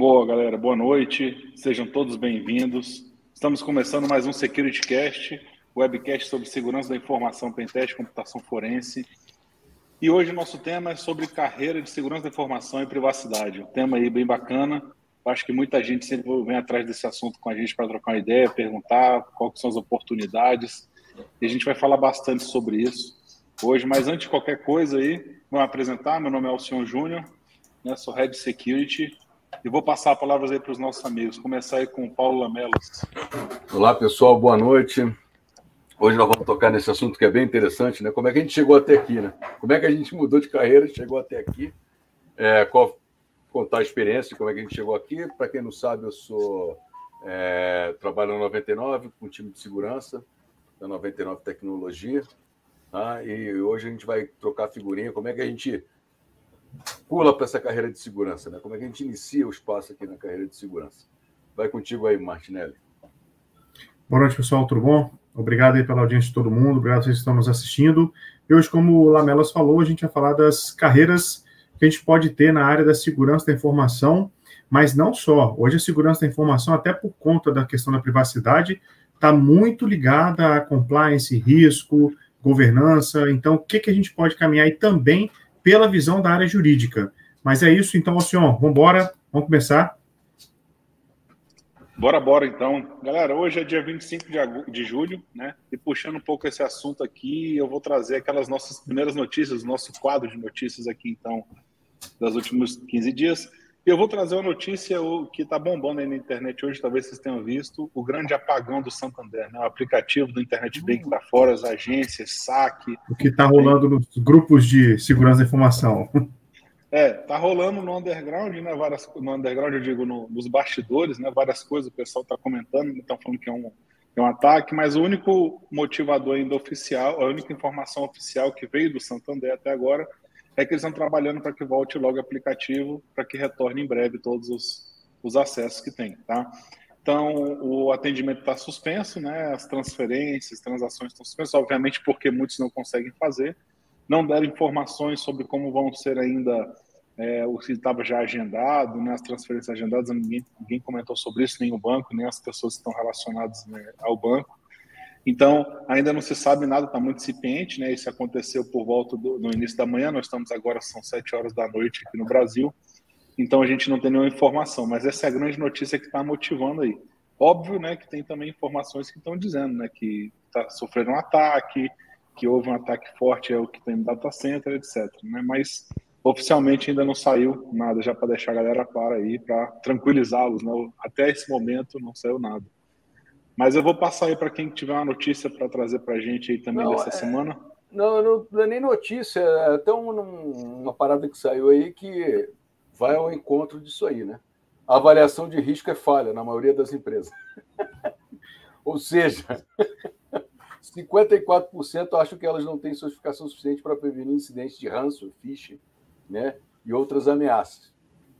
Boa, galera. Boa noite. Sejam todos bem-vindos. Estamos começando mais um Security Cast, webcast sobre segurança da informação, pentest, computação forense. E hoje o nosso tema é sobre carreira de segurança da informação e privacidade. Um tema aí bem bacana. Acho que muita gente sempre vem atrás desse assunto com a gente para trocar uma ideia, perguntar quais são as oportunidades. E a gente vai falar bastante sobre isso hoje. Mas antes de qualquer coisa aí, vou apresentar. Meu nome é Alcion Júnior, né? sou Head Security. E vou passar a palavra aí para os nossos amigos. Começar aí com o Paulo Lamelas. Olá, pessoal. Boa noite. Hoje nós vamos tocar nesse assunto que é bem interessante, né? Como é que a gente chegou até aqui, né? Como é que a gente mudou de carreira e chegou até aqui? É, qual, contar a experiência, como é que a gente chegou aqui. Para quem não sabe, eu sou é, trabalho na 99 com time de segurança da 99 Tecnologia. Tá? E hoje a gente vai trocar figurinha, como é que a gente pula para essa carreira de segurança, né? Como é que a gente inicia o espaço aqui na carreira de segurança? Vai contigo aí, Martinelli. Boa noite, pessoal, tudo bom? Obrigado aí pela audiência de todo mundo, obrigado a vocês que estão nos assistindo. E hoje, como o Lamelas falou, a gente vai falar das carreiras que a gente pode ter na área da segurança da informação, mas não só. Hoje a segurança da informação, até por conta da questão da privacidade, está muito ligada a compliance, risco, governança. Então, o que, que a gente pode caminhar e também pela visão da área jurídica. Mas é isso, então, senhor, vamos embora, vamos começar. Bora, bora, então. Galera, hoje é dia 25 de, de julho, né? E puxando um pouco esse assunto aqui, eu vou trazer aquelas nossas primeiras notícias, nosso quadro de notícias aqui, então, das últimos 15 dias. Eu vou trazer uma notícia que está bombando aí na internet hoje, talvez vocês tenham visto, o grande apagão do Santander, né? o aplicativo do Internet Bank está fora, as agências, saque. O que está rolando nos grupos de segurança da informação. É, tá rolando no underground, né? Várias, no underground, eu digo, no, nos bastidores, né? Várias coisas, o pessoal está comentando, estão falando que é um, é um ataque, mas o único motivador ainda oficial, a única informação oficial que veio do Santander até agora é que eles estão trabalhando para que volte logo o aplicativo, para que retorne em breve todos os, os acessos que tem, tá? Então, o atendimento está suspenso, né? As transferências, transações estão suspensas, obviamente porque muitos não conseguem fazer. Não deram informações sobre como vão ser ainda é, o que estava já agendado, né? As transferências agendadas, ninguém, ninguém comentou sobre isso, nem o banco, nem as pessoas que estão relacionadas né, ao banco. Então, ainda não se sabe nada, está muito incipiente, né? Isso aconteceu por volta do no início da manhã, nós estamos agora, são sete horas da noite aqui no Brasil, então a gente não tem nenhuma informação, mas essa é a grande notícia que está motivando aí. Óbvio, né, que tem também informações que estão dizendo, né, que tá sofrendo um ataque, que houve um ataque forte, é o que tem no data center, etc. Né? Mas oficialmente ainda não saiu nada, já para deixar a galera clara aí, para tranquilizá-los. Né? Até esse momento não saiu nada. Mas eu vou passar aí para quem tiver uma notícia para trazer para a gente aí também não, dessa é... semana. Não, não, é nem notícia, é até um, uma parada que saiu aí que vai ao encontro disso aí, né? A avaliação de risco é falha na maioria das empresas. Ou seja, 54% acham que elas não têm sofisticação suficiente para prevenir incidentes de ranço, phishing, né? E outras ameaças.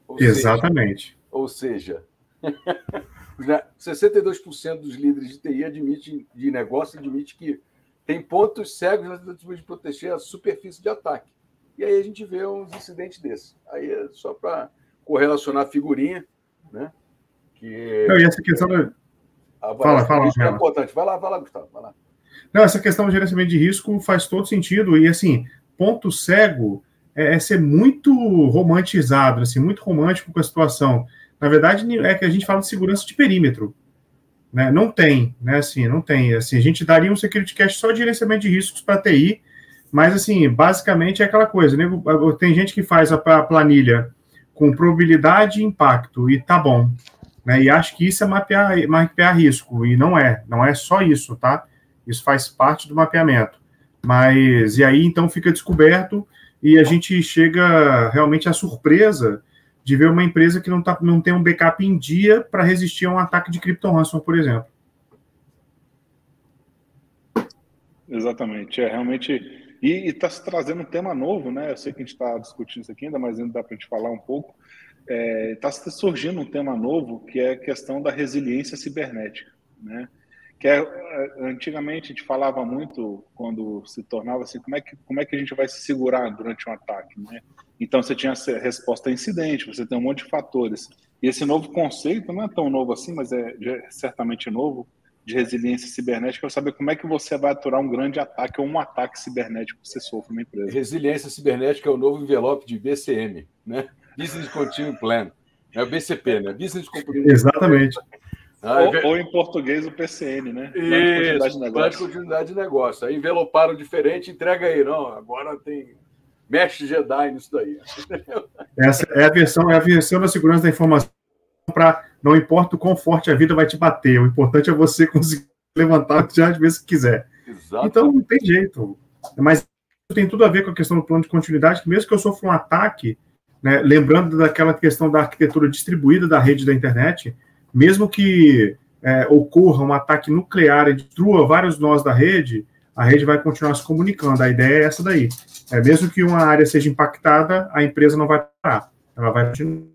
Ou Exatamente. Seja, ou seja, 62% dos líderes de TI admitem, de negócio admite que tem pontos cegos na tentativa de proteger a superfície de ataque. E aí a gente vê uns incidentes desses. Aí é só para correlacionar a figurinha, né? Que Não, e essa questão da... Fala, fala. É importante. Vai lá, vai lá, Gustavo. Vai lá. Não, essa questão do gerenciamento de risco faz todo sentido. E, assim, ponto cego é, é ser muito romantizado, assim, muito romântico com a situação. Na verdade, é que a gente fala de segurança de perímetro. Né? Não tem, né? Assim, não tem. Assim, a gente daria um security cache só de gerenciamento de riscos para TI, mas assim, basicamente é aquela coisa, né? Tem gente que faz a planilha com probabilidade e impacto, e tá bom. Né? E acho que isso é mapear, mapear risco, e não é, não é só isso, tá? Isso faz parte do mapeamento. Mas, e aí então fica descoberto, e a gente chega realmente à surpresa de ver uma empresa que não, tá, não tem um backup em dia para resistir a um ataque de Crypto Ransom, por exemplo. Exatamente, é realmente. E está se trazendo um tema novo, né? Eu sei que a gente está discutindo isso aqui ainda, mas ainda dá para a gente falar um pouco. Está é, tá surgindo um tema novo que é a questão da resiliência cibernética, né? Que é, antigamente a gente falava muito quando se tornava assim, como é que como é que a gente vai se segurar durante um ataque, né? Então, você tinha a resposta a incidente, você tem um monte de fatores. E esse novo conceito não é tão novo assim, mas é, é certamente novo, de resiliência cibernética, é saber como é que você vai aturar um grande ataque ou um ataque cibernético que você sofre na empresa. Resiliência cibernética é o novo envelope de BCM, né? Business Continuity Plan. É o BCP, né? Business Continuity Exatamente. Ah, ou, ou, em português o PCN, né? Isso, plano de continuidade de negócio. Aí enveloparam diferente, entrega aí. Não, agora tem mestre Jedi nisso daí. Essa é a versão, é a versão da segurança da informação para não importa o quão forte a vida vai te bater, o importante é você conseguir levantar às vezes que quiser. Exato. Então não tem jeito. Mas tem tudo a ver com a questão do plano de continuidade, que mesmo que eu sofra um ataque, né, lembrando daquela questão da arquitetura distribuída da rede da internet, mesmo que é, ocorra um ataque nuclear e destrua vários nós da rede, a rede vai continuar se comunicando. A ideia é essa daí. É, mesmo que uma área seja impactada, a empresa não vai parar. Ela vai continuar.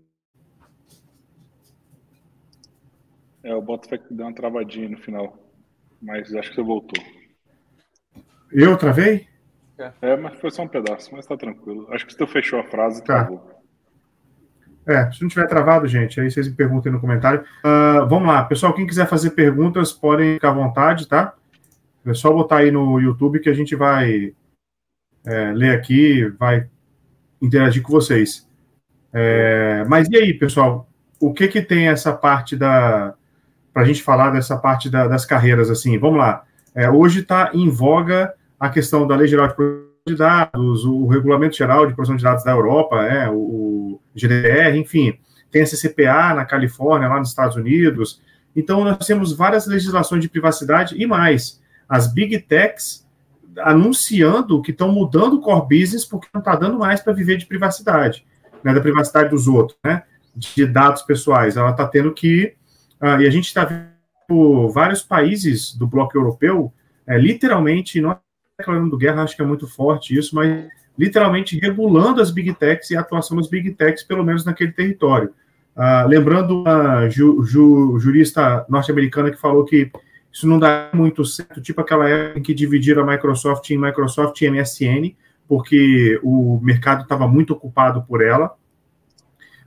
É, o Botafé deu uma travadinha no final, mas acho que você voltou. Eu travei? É, mas foi só um pedaço, mas tá tranquilo. Acho que você fechou a frase tá. travou. É, se não tiver travado, gente, aí vocês me perguntem no comentário. Uh, vamos lá, pessoal, quem quiser fazer perguntas, podem ficar à vontade, tá? É só botar aí no YouTube que a gente vai é, ler aqui, vai interagir com vocês. É, mas e aí, pessoal? O que que tem essa parte da para a gente falar dessa parte da, das carreiras assim? Vamos lá. É, hoje está em voga a questão da Lei Geral de Proteção de Dados, o Regulamento Geral de Proteção de Dados da Europa, é, o, GDPR, enfim, tem a CCPA na Califórnia, lá nos Estados Unidos. Então, nós temos várias legislações de privacidade e mais. As big techs anunciando que estão mudando o core business porque não está dando mais para viver de privacidade, né, da privacidade dos outros, né, de dados pessoais. Ela está tendo que. Uh, e a gente está vendo vários países do bloco europeu, é, literalmente, não é declarando guerra, acho que é muito forte isso, mas literalmente regulando as big techs e a atuação das big techs, pelo menos naquele território. Uh, lembrando uma ju, ju, jurista norte-americana que falou que isso não dá muito certo, tipo aquela época em que dividiram a Microsoft em Microsoft e MSN, porque o mercado estava muito ocupado por ela.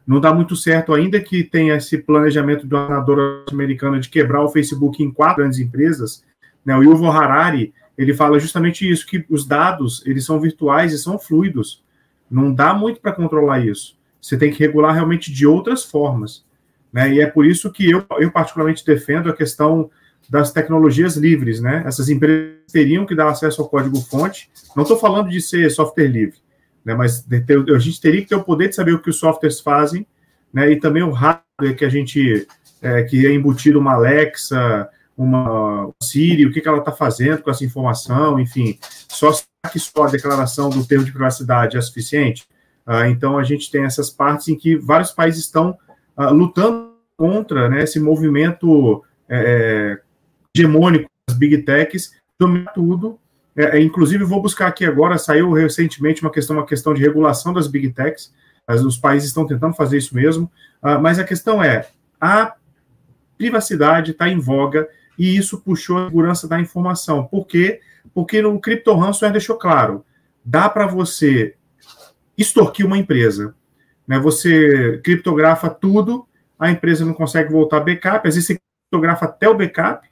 Não dá muito certo, ainda que tenha esse planejamento de uma narradora americana de quebrar o Facebook em quatro grandes empresas. Né? O Yuval Harari ele fala justamente isso, que os dados, eles são virtuais e são fluidos. Não dá muito para controlar isso. Você tem que regular realmente de outras formas. Né? E é por isso que eu, eu particularmente defendo a questão das tecnologias livres, né? Essas empresas teriam que dar acesso ao código-fonte. Não estou falando de ser software livre, né? Mas ter, a gente teria que ter o poder de saber o que os softwares fazem, né? E também o hardware que a gente é, que é embutido uma Alexa, uma Siri, o que, que ela está fazendo com essa informação, enfim, só que só a declaração do termo de privacidade é suficiente. Ah, então, a gente tem essas partes em que vários países estão ah, lutando contra né, esse movimento é, hegemônico das big techs, dominar tudo. É, é, inclusive, vou buscar aqui agora, saiu recentemente uma questão, uma questão de regulação das big techs, os países estão tentando fazer isso mesmo, ah, mas a questão é, a privacidade está em voga e isso puxou a segurança da informação. Por quê? Porque no Crypto Ransomware deixou claro, dá para você extorquir uma empresa. Né? Você criptografa tudo, a empresa não consegue voltar backup, às vezes você criptografa até o backup,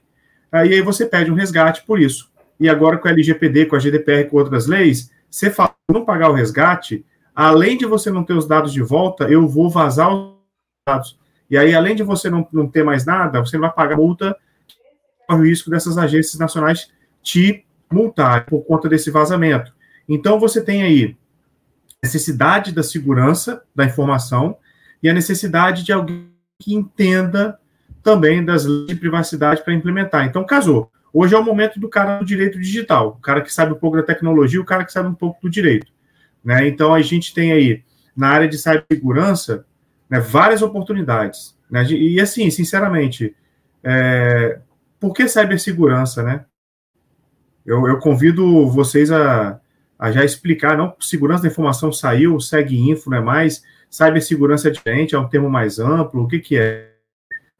e aí você pede um resgate por isso. E agora com a LGPD, com a GDPR, com outras leis, você fala, não pagar o resgate, além de você não ter os dados de volta, eu vou vazar os dados. E aí, além de você não, não ter mais nada, você vai pagar multa o risco dessas agências nacionais te multar por conta desse vazamento. Então, você tem aí necessidade da segurança da informação e a necessidade de alguém que entenda também das leis de privacidade para implementar. Então, casou. Hoje é o momento do cara do direito digital, o cara que sabe um pouco da tecnologia, o cara que sabe um pouco do direito. Né? Então, a gente tem aí, na área de cibersegurança, né, várias oportunidades. Né? E, assim, sinceramente, é, por que cibersegurança, né? Eu, eu convido vocês a, a já explicar, não, segurança da informação saiu, segue info, não é mais, cibersegurança é diferente, é um termo mais amplo, o que que é?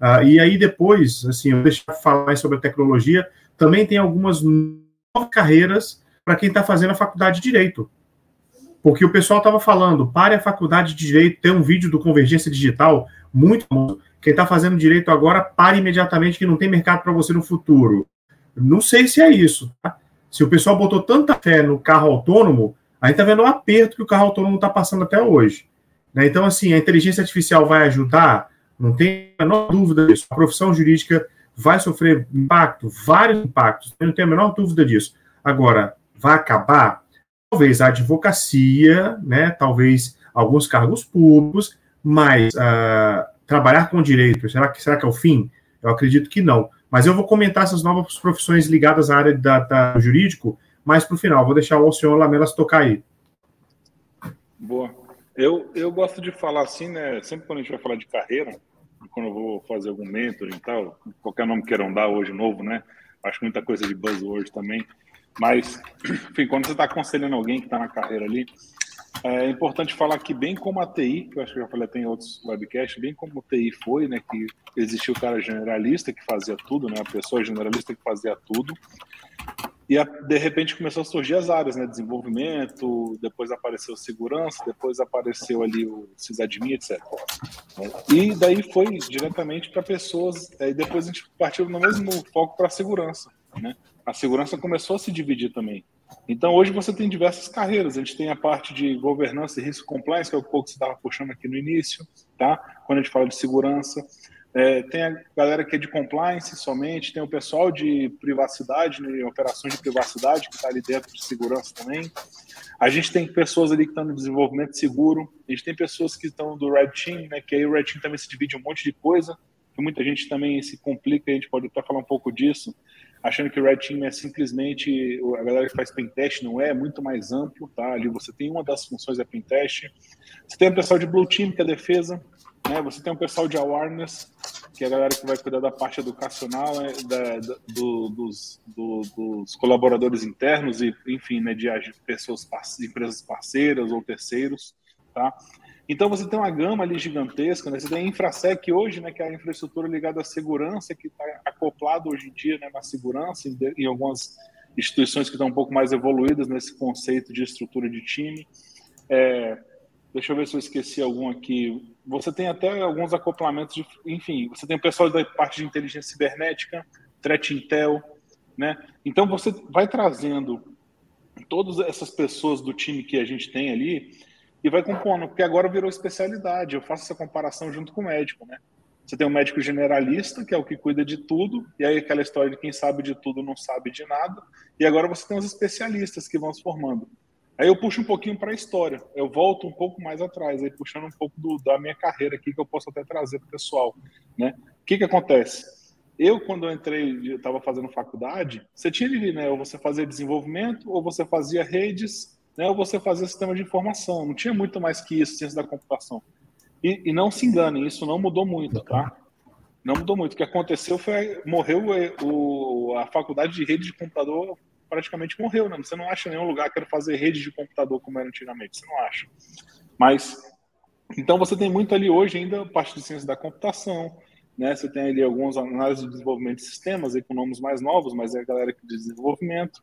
Ah, e aí depois, assim, eu deixo falar sobre a tecnologia, também tem algumas novas carreiras para quem está fazendo a faculdade de Direito. porque o pessoal estava falando, pare a faculdade de direito, tem um vídeo do Convergência Digital muito bom. Quem está fazendo direito agora, pare imediatamente que não tem mercado para você no futuro. Não sei se é isso. Tá? Se o pessoal botou tanta fé no carro autônomo, a gente está vendo o aperto que o carro autônomo está passando até hoje. Né? Então, assim, a inteligência artificial vai ajudar? Não tem a menor dúvida disso. A profissão jurídica vai sofrer impacto, vários impactos, eu não tenho a menor dúvida disso. Agora, vai acabar? Talvez a advocacia, né? talvez alguns cargos públicos, mas uh, trabalhar com direito, será que, será que é o fim? Eu acredito que não. Mas eu vou comentar essas novas profissões ligadas à área da, da jurídico mais para o final. Vou deixar o senhor Lamelas tocar aí. Boa. Eu, eu gosto de falar assim, né? Sempre quando a gente vai falar de carreira, quando eu vou fazer algum mentoring e tal, qualquer nome queiram dar hoje novo, né? Acho muita coisa de buzzword também. Mas, enfim, quando você está aconselhando alguém que está na carreira ali, é importante falar que, bem como a TI, que eu acho que eu já falei até em outros webcasts, bem como a TI foi, né, que existiu o cara generalista que fazia tudo, né, a pessoa generalista que fazia tudo, e de repente começou a surgir as áreas, né, desenvolvimento, depois apareceu segurança, depois apareceu ali o sysadmin, etc. E daí foi diretamente para pessoas, e depois a gente partiu no mesmo foco para segurança, né, a segurança começou a se dividir também. Então, hoje você tem diversas carreiras. A gente tem a parte de governança e risco compliance, que é o pouco que você estava puxando aqui no início, tá? Quando a gente fala de segurança. É, tem a galera que é de compliance somente, tem o pessoal de privacidade, né, operações de privacidade, que está ali dentro de segurança também. A gente tem pessoas ali que estão no desenvolvimento seguro, a gente tem pessoas que estão do Red Team, né, que aí o Red Team também se divide um monte de coisa, que muita gente também se complica, a gente pode até falar um pouco disso, achando que o Red Team é simplesmente a galera que faz pentest, não é, é muito mais amplo, tá? Ali você tem uma das funções é pentest. Você tem o pessoal de Blue Team, que é defesa, né? Você tem o pessoal de awareness, que é a galera que vai cuidar da parte educacional, né? da, da, do, dos, do, dos colaboradores internos e, enfim, né? de pessoas, empresas parceiras ou terceiros, tá? Então você tem uma gama ali gigantesca, né? Você tem a InfraSec hoje, né, que é a infraestrutura ligada à segurança, que está acoplado hoje em dia né, na segurança, em, em, algumas instituições que estão um pouco mais evoluídas nesse conceito de estrutura de time. É, deixa eu ver se eu esqueci algum aqui. Você tem até alguns acoplamentos, de, enfim, você tem o pessoal da parte de inteligência cibernética, Threat Intel, né? Então você vai trazendo todas essas pessoas do time que a gente tem ali e vai compondo, porque agora virou especialidade. Eu faço essa comparação junto com o médico, né? Você tem um médico generalista, que é o que cuida de tudo, e aí aquela história de quem sabe de tudo não sabe de nada, e agora você tem os especialistas que vão se formando. Aí eu puxo um pouquinho para a história, eu volto um pouco mais atrás, aí puxando um pouco do, da minha carreira aqui, que eu posso até trazer para o pessoal. Né? O que, que acontece? Eu, quando eu entrei, estava fazendo faculdade, você tinha ali, né? Ou você fazia desenvolvimento, ou você fazia redes, né, ou você fazer sistema de informação. Não tinha muito mais que isso, ciência da computação. E, e, não se enganem, isso não mudou muito, tá? Não mudou muito. O que aconteceu foi morreu o, a faculdade de rede de computador praticamente morreu, né? Você não acha nenhum lugar que quer fazer rede de computador como era antigamente, você não acha. Mas então você tem muito ali hoje ainda parte de ciência da computação, né? Você tem ali alguns análises de desenvolvimento de sistemas nomes mais novos, mas é a galera de desenvolvimento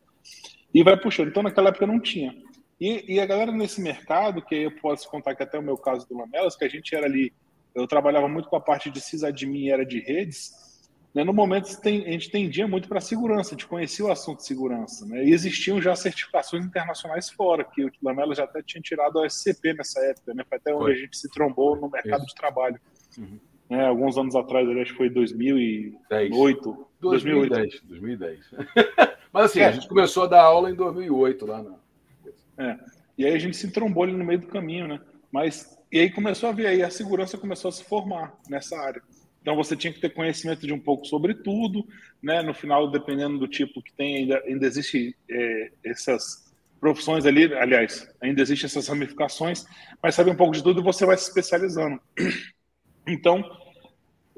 e vai puxando. Então naquela época não tinha. E, e, a galera nesse mercado, que eu posso contar que até o meu caso do Lamelas, que a gente era ali, eu trabalhava muito com a parte de sysadmin e era de redes, né, no momento a gente tendia muito para segurança, a gente conhecia o assunto de segurança, né, e existiam já certificações internacionais fora, que o Lamelas já até tinha tirado a SCP nessa época, né, foi até onde a gente se trombou no mercado Isso. de trabalho. Uhum. Né, alguns anos atrás, acho que foi 2008. 2010. 2010. 2010. Mas assim, é. a gente começou a dar aula em 2008 lá na é. E aí a gente se trombou ali no meio do caminho, né? Mas e aí começou a ver aí a segurança começou a se formar nessa área. Então você tinha que ter conhecimento de um pouco sobre tudo, né? No final, dependendo do tipo que tem, ainda, ainda existe é, essas profissões ali, aliás, ainda existem essas ramificações, mas sabe um pouco de tudo e você vai se especializando. Então,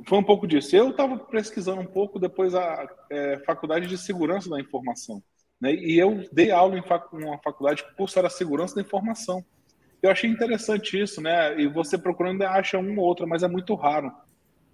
foi um pouco disso. Eu estava pesquisando um pouco depois a é, faculdade de segurança da informação. Né? E eu dei aula em fac uma faculdade que curso era segurança da informação. Eu achei interessante isso, né? E você procurando acha um ou outro, mas é muito raro.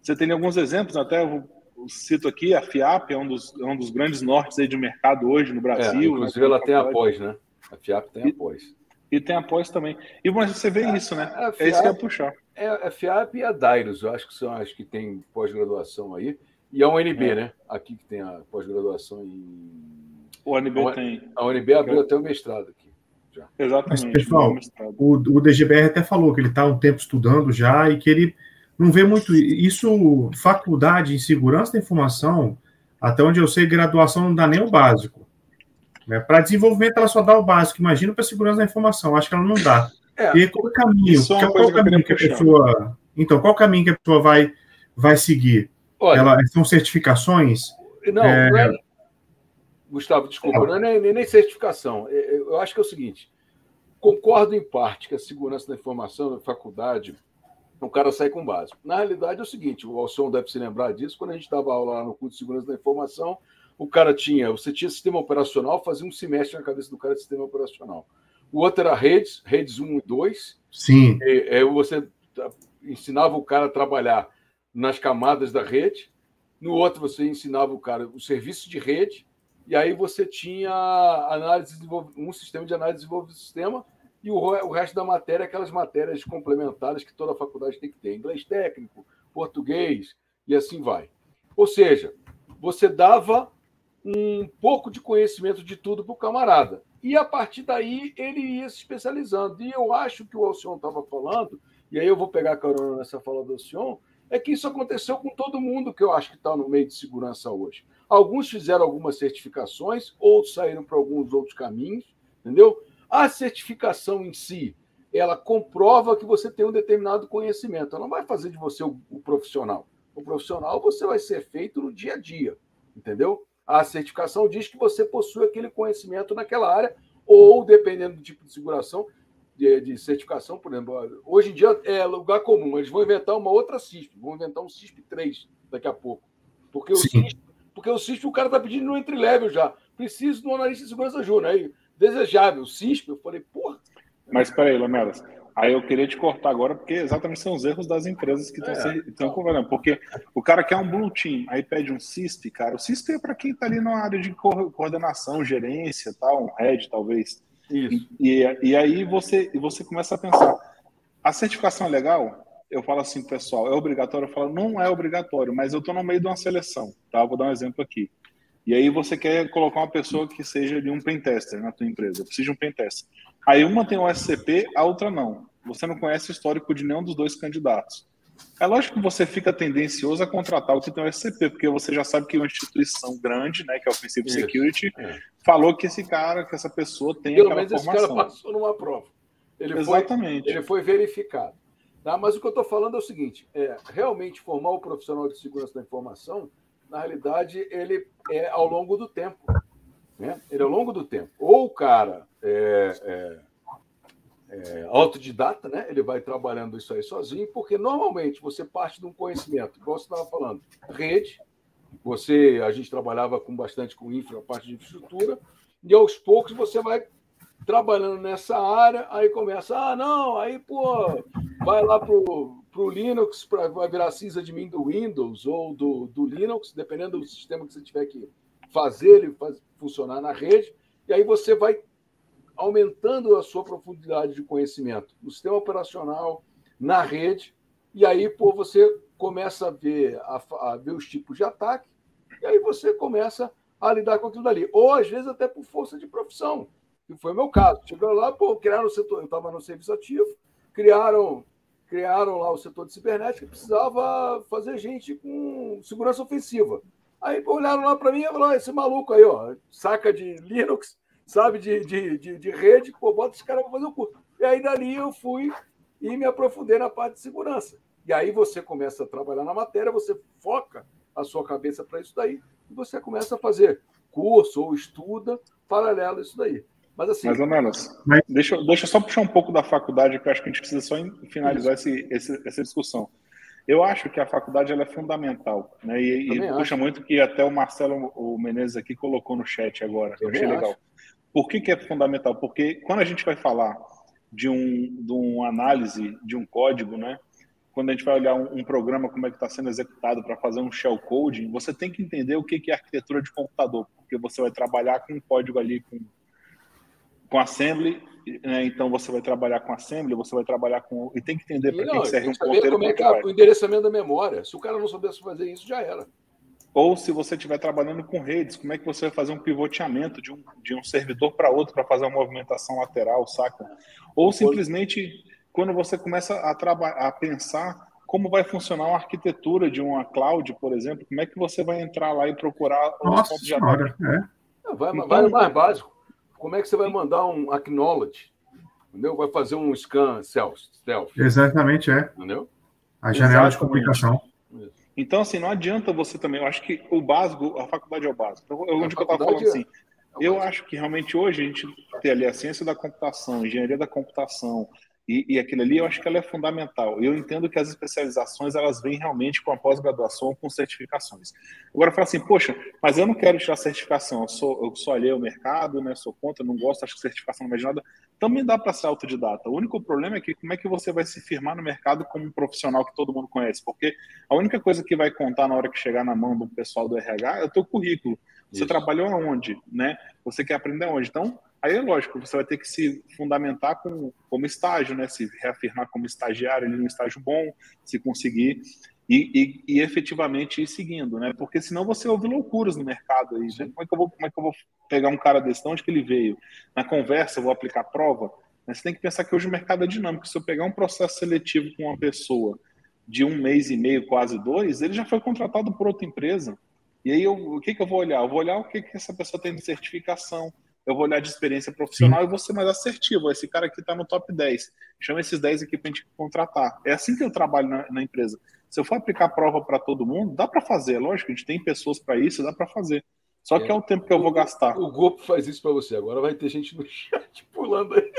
Você tem alguns exemplos, até eu cito aqui, a FIAP é um dos, é um dos grandes nortes aí de mercado hoje no Brasil. É, inclusive ela tem após, né? A FIAP tem após. E tem após também. E mas você vê é, isso, né? É, FIAP, é isso que ia puxar. É a FIAP e a Dairos, eu acho que são as que tem pós-graduação aí. E a UNB, é. né? Aqui que tem a pós-graduação em. O UNB a, tem. A UNB abriu até o mestrado aqui. Já. Exatamente. Mas, pessoal, o, o DGBR até falou que ele está um tempo estudando já e que ele não vê muito isso. Faculdade em segurança da informação, até onde eu sei, graduação não dá nem o básico. Né? Para desenvolvimento, ela só dá o básico. Imagina para segurança da informação, acho que ela não dá. É, e qual é o caminho? É qual, qual o caminho que, a pessoa. Então, qual caminho que a pessoa vai, vai seguir? Olha, ela, são certificações? Não, é... não é... Gustavo, desculpa, não é nem, nem certificação. É, é, eu acho que é o seguinte: concordo em parte que a segurança da informação na faculdade, o cara sai com básico. Na realidade é o seguinte: o Alson deve se lembrar disso, quando a gente estava aula lá no curso de segurança da informação, o cara tinha, você tinha sistema operacional, fazia um semestre na cabeça do cara de sistema operacional. O outro era redes, redes 1 e 2. Sim. É, é, você ensinava o cara a trabalhar nas camadas da rede. No outro, você ensinava o cara o serviço de rede. E aí você tinha análise um sistema de análise de desenvolvimento do sistema e o, o resto da matéria, aquelas matérias complementares que toda faculdade tem que ter, inglês técnico, português e assim vai. Ou seja, você dava um pouco de conhecimento de tudo para o camarada. E a partir daí ele ia se especializando. E eu acho que o Alcion estava falando, e aí eu vou pegar a carona nessa fala do Alcion, é que isso aconteceu com todo mundo que eu acho que está no meio de segurança hoje. Alguns fizeram algumas certificações, outros saíram para alguns outros caminhos, entendeu? A certificação em si, ela comprova que você tem um determinado conhecimento. Ela não vai fazer de você o, o profissional. O profissional você vai ser feito no dia a dia, entendeu? A certificação diz que você possui aquele conhecimento naquela área, ou dependendo do tipo de seguração, de, de, certificação, por exemplo, hoje em dia é lugar comum, eles vão inventar uma outra CISP, vão inventar um CISP 3 daqui a pouco. Porque o CISP, porque o CISP o cara está pedindo no entry level já. Preciso do analista de segurança júnior. Aí, desejável, CISP, eu falei, porra. Mas peraí, Lamelas, Aí eu queria te cortar agora, porque exatamente são os erros das empresas que estão é, então. governando. Porque o cara quer um blue team, aí pede um CISP, cara. O CISP é para quem está ali na área de coordenação, gerência, tal, um head, talvez. Isso. E, e aí você, você começa a pensar: a certificação é legal? Eu falo assim, pessoal, é obrigatório? Eu falo, não é obrigatório, mas eu estou no meio de uma seleção, tá? Vou dar um exemplo aqui. E aí você quer colocar uma pessoa que seja de um pentester na tua empresa. Eu preciso de um pentester. Aí uma tem o SCP, a outra não. Você não conhece o histórico de nenhum dos dois candidatos. É lógico que você fica tendencioso a contratar o que tem o SCP, porque você já sabe que uma instituição grande, né, que é o Offensive Isso. Security, é. falou que esse cara, que essa pessoa tem Pelo aquela menos formação. esse cara passou numa prova. Ele Exatamente. Foi, ele foi verificado. Tá? Mas o que eu estou falando é o seguinte: é, realmente formar o profissional de segurança da informação, na realidade, ele é ao longo do tempo. Né? Ele é ao longo do tempo. Ou o cara é, é, é, autodidata, né? ele vai trabalhando isso aí sozinho, porque normalmente você parte de um conhecimento, igual você estava falando, rede, você, a gente trabalhava com bastante com infra, parte de infraestrutura, e aos poucos você vai trabalhando nessa área, aí começa, ah, não, aí, pô, vai lá pro, pro Linux, pra, vai virar mim do Windows ou do, do Linux, dependendo do sistema que você tiver que fazer ele faz, funcionar na rede, e aí você vai aumentando a sua profundidade de conhecimento no sistema operacional, na rede, e aí pô, você começa a ver, a, a ver os tipos de ataque, e aí você começa a lidar com aquilo dali. Ou às vezes até por força de profissão, que foi o meu caso. Chegaram lá, pô, criaram o setor, eu estava no serviço ativo, criaram, criaram lá o setor de cibernética, precisava fazer gente com segurança ofensiva. Aí olharam lá para mim e falaram: esse maluco aí, ó, saca de Linux, sabe, de, de, de, de rede, pô, bota esse cara para fazer o curso. E aí dali eu fui e me aprofundei na parte de segurança. E aí você começa a trabalhar na matéria, você foca a sua cabeça para isso daí, e você começa a fazer curso ou estuda paralelo a isso daí. Mas assim. Mais ou menos. Deixa, deixa eu só puxar um pouco da faculdade, que eu acho que a gente precisa só finalizar esse, esse, essa discussão. Eu acho que a faculdade ela é fundamental, né? E, e puxa muito que até o Marcelo o Menezes aqui colocou no chat agora. Eu achei legal. Por que, que é fundamental? Porque quando a gente vai falar de, um, de uma análise de um código, né? Quando a gente vai olhar um, um programa, como é que está sendo executado para fazer um shell coding, você tem que entender o que, que é arquitetura de computador, porque você vai trabalhar com um código ali com, com assembly né, então você vai trabalhar com assembly, você vai trabalhar com. E tem que entender para quem serve um ponteiro. Como é que é o endereçamento da memória. Se o cara não soubesse fazer isso, já era. Ou se você estiver trabalhando com redes, como é que você vai fazer um pivoteamento de um, de um servidor para outro para fazer uma movimentação lateral, saca? Ou simplesmente quando você começa a, a pensar como vai funcionar uma arquitetura de uma cloud, por exemplo, como é que você vai entrar lá e procurar Nossa os senhora, é. Vai, então, vai mais básico. Como é que você vai mandar um acknowledge? Entendeu? Vai fazer um scan self. self. Exatamente, é. Entendeu? A janela Exatamente. de comunicação. Então, assim, não adianta você também. Eu acho que o básico, a faculdade é o básico. Então, eu, onde eu estava falando assim, é eu acho que realmente hoje a gente tem ali a ciência da computação, engenharia da computação, e, e aquilo ali eu acho que ela é fundamental. Eu entendo que as especializações elas vêm realmente com a pós-graduação com certificações. Agora fala assim, poxa, mas eu não quero tirar certificação, eu sou, eu sou alheio ao mercado, né? Sou contra, não gosto, acho que certificação não vai de nada. Também dá para ser autodidata. O único problema é que como é que você vai se firmar no mercado como um profissional que todo mundo conhece? Porque a única coisa que vai contar na hora que chegar na mão do pessoal do RH é o teu currículo. Você Isso. trabalhou aonde, né? Você quer aprender aonde? Então, Aí é lógico, você vai ter que se fundamentar com, como estágio, né? Se reafirmar como estagiário ali num estágio bom, se conseguir e, e, e, efetivamente ir seguindo, né? Porque senão você ouve loucuras no mercado aí. Né? Como, é que eu vou, como é que eu vou pegar um cara desse? De onde que ele veio? Na conversa, eu vou aplicar prova? Mas você tem que pensar que hoje o mercado é dinâmico. Se eu pegar um processo seletivo com uma pessoa de um mês e meio, quase dois, ele já foi contratado por outra empresa. E aí, eu, o que, que eu vou olhar? Eu vou olhar o que, que essa pessoa tem de certificação, eu vou olhar de experiência profissional Sim. e vou ser mais assertivo. Esse cara aqui está no top 10. Chama esses 10 aqui para a gente contratar. É assim que eu trabalho na, na empresa. Se eu for aplicar prova para todo mundo, dá para fazer. Lógico, a gente tem pessoas para isso, dá para fazer. Só que é. é o tempo que eu vou gastar. O, Gopo faz isso para você. Agora vai ter gente no chat pulando aí.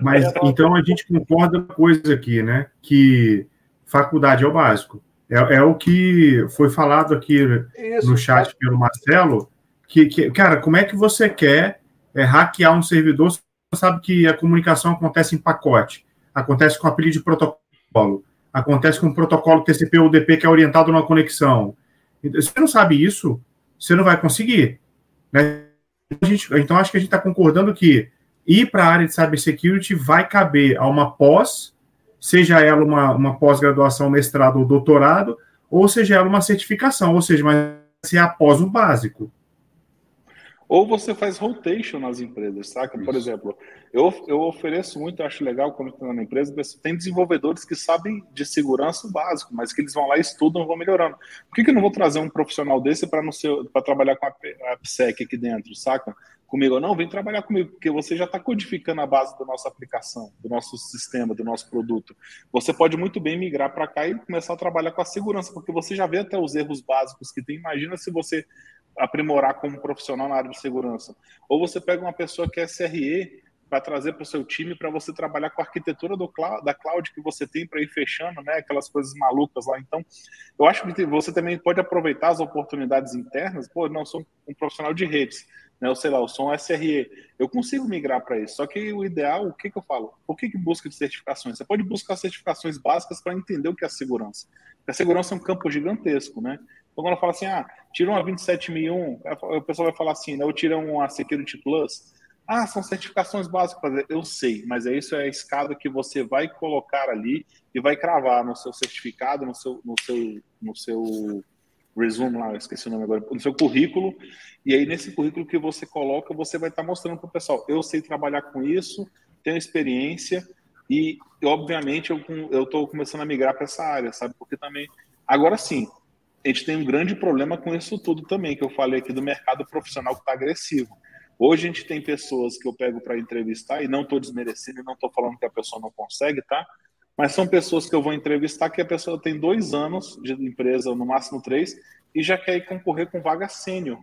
Mas então a gente concorda com coisa aqui, né? Que faculdade é o básico. É, é o que foi falado aqui isso, no chat pelo Marcelo. Que, que, cara, como é que você quer é, hackear um servidor, você sabe que a comunicação acontece em pacote, acontece com apelido de protocolo, acontece com o protocolo TCP ou UDP que é orientado numa conexão. Se você não sabe isso, você não vai conseguir. Né? Gente, então, acho que a gente está concordando que ir para a área de cybersecurity vai caber a uma pós, seja ela uma, uma pós-graduação, mestrado ou doutorado, ou seja ela uma certificação, ou seja, mas se é após o básico. Ou você faz rotation nas empresas, saca? Por exemplo, eu, eu oferecer muito, eu acho legal quando estou na empresa, tem desenvolvedores que sabem de segurança básico, mas que eles vão lá, estudam e vão melhorando. Por que, que eu não vou trazer um profissional desse para trabalhar com a AppSec aqui dentro, saca? Comigo, não, vem trabalhar comigo, porque você já está codificando a base da nossa aplicação, do nosso sistema, do nosso produto. Você pode muito bem migrar para cá e começar a trabalhar com a segurança, porque você já vê até os erros básicos que tem. Imagina se você aprimorar como profissional na área de segurança. Ou você pega uma pessoa que é SRE para trazer para o seu time para você trabalhar com a arquitetura do cloud, da cloud que você tem para ir fechando, né? Aquelas coisas malucas lá. Então, eu acho que você também pode aproveitar as oportunidades internas. Pô, não sou um profissional de redes, né? Eu sei lá, sou um SRE. Eu consigo migrar para isso. Só que o ideal, o que, que eu falo? Por que, que busca de certificações? Você pode buscar certificações básicas para entender o que é a segurança. Porque a segurança é um campo gigantesco, né? Então, quando eu falo assim, ah, tira uma 27001, o pessoal vai falar assim, né, ou tira uma Security Plus. Ah, são certificações básicas. Eu sei, mas é isso é a escada que você vai colocar ali e vai cravar no seu certificado, no seu, no seu, no seu resume lá, esqueci o nome agora, no seu currículo. E aí, nesse currículo que você coloca, você vai estar mostrando para o pessoal: eu sei trabalhar com isso, tenho experiência e, obviamente, eu estou começando a migrar para essa área, sabe? Porque também. Agora sim, a gente tem um grande problema com isso tudo também, que eu falei aqui do mercado profissional que está agressivo. Hoje a gente tem pessoas que eu pego para entrevistar, e não estou desmerecendo, e não estou falando que a pessoa não consegue, tá? Mas são pessoas que eu vou entrevistar que a pessoa tem dois anos de empresa, no máximo três, e já quer ir concorrer com vaga sênior.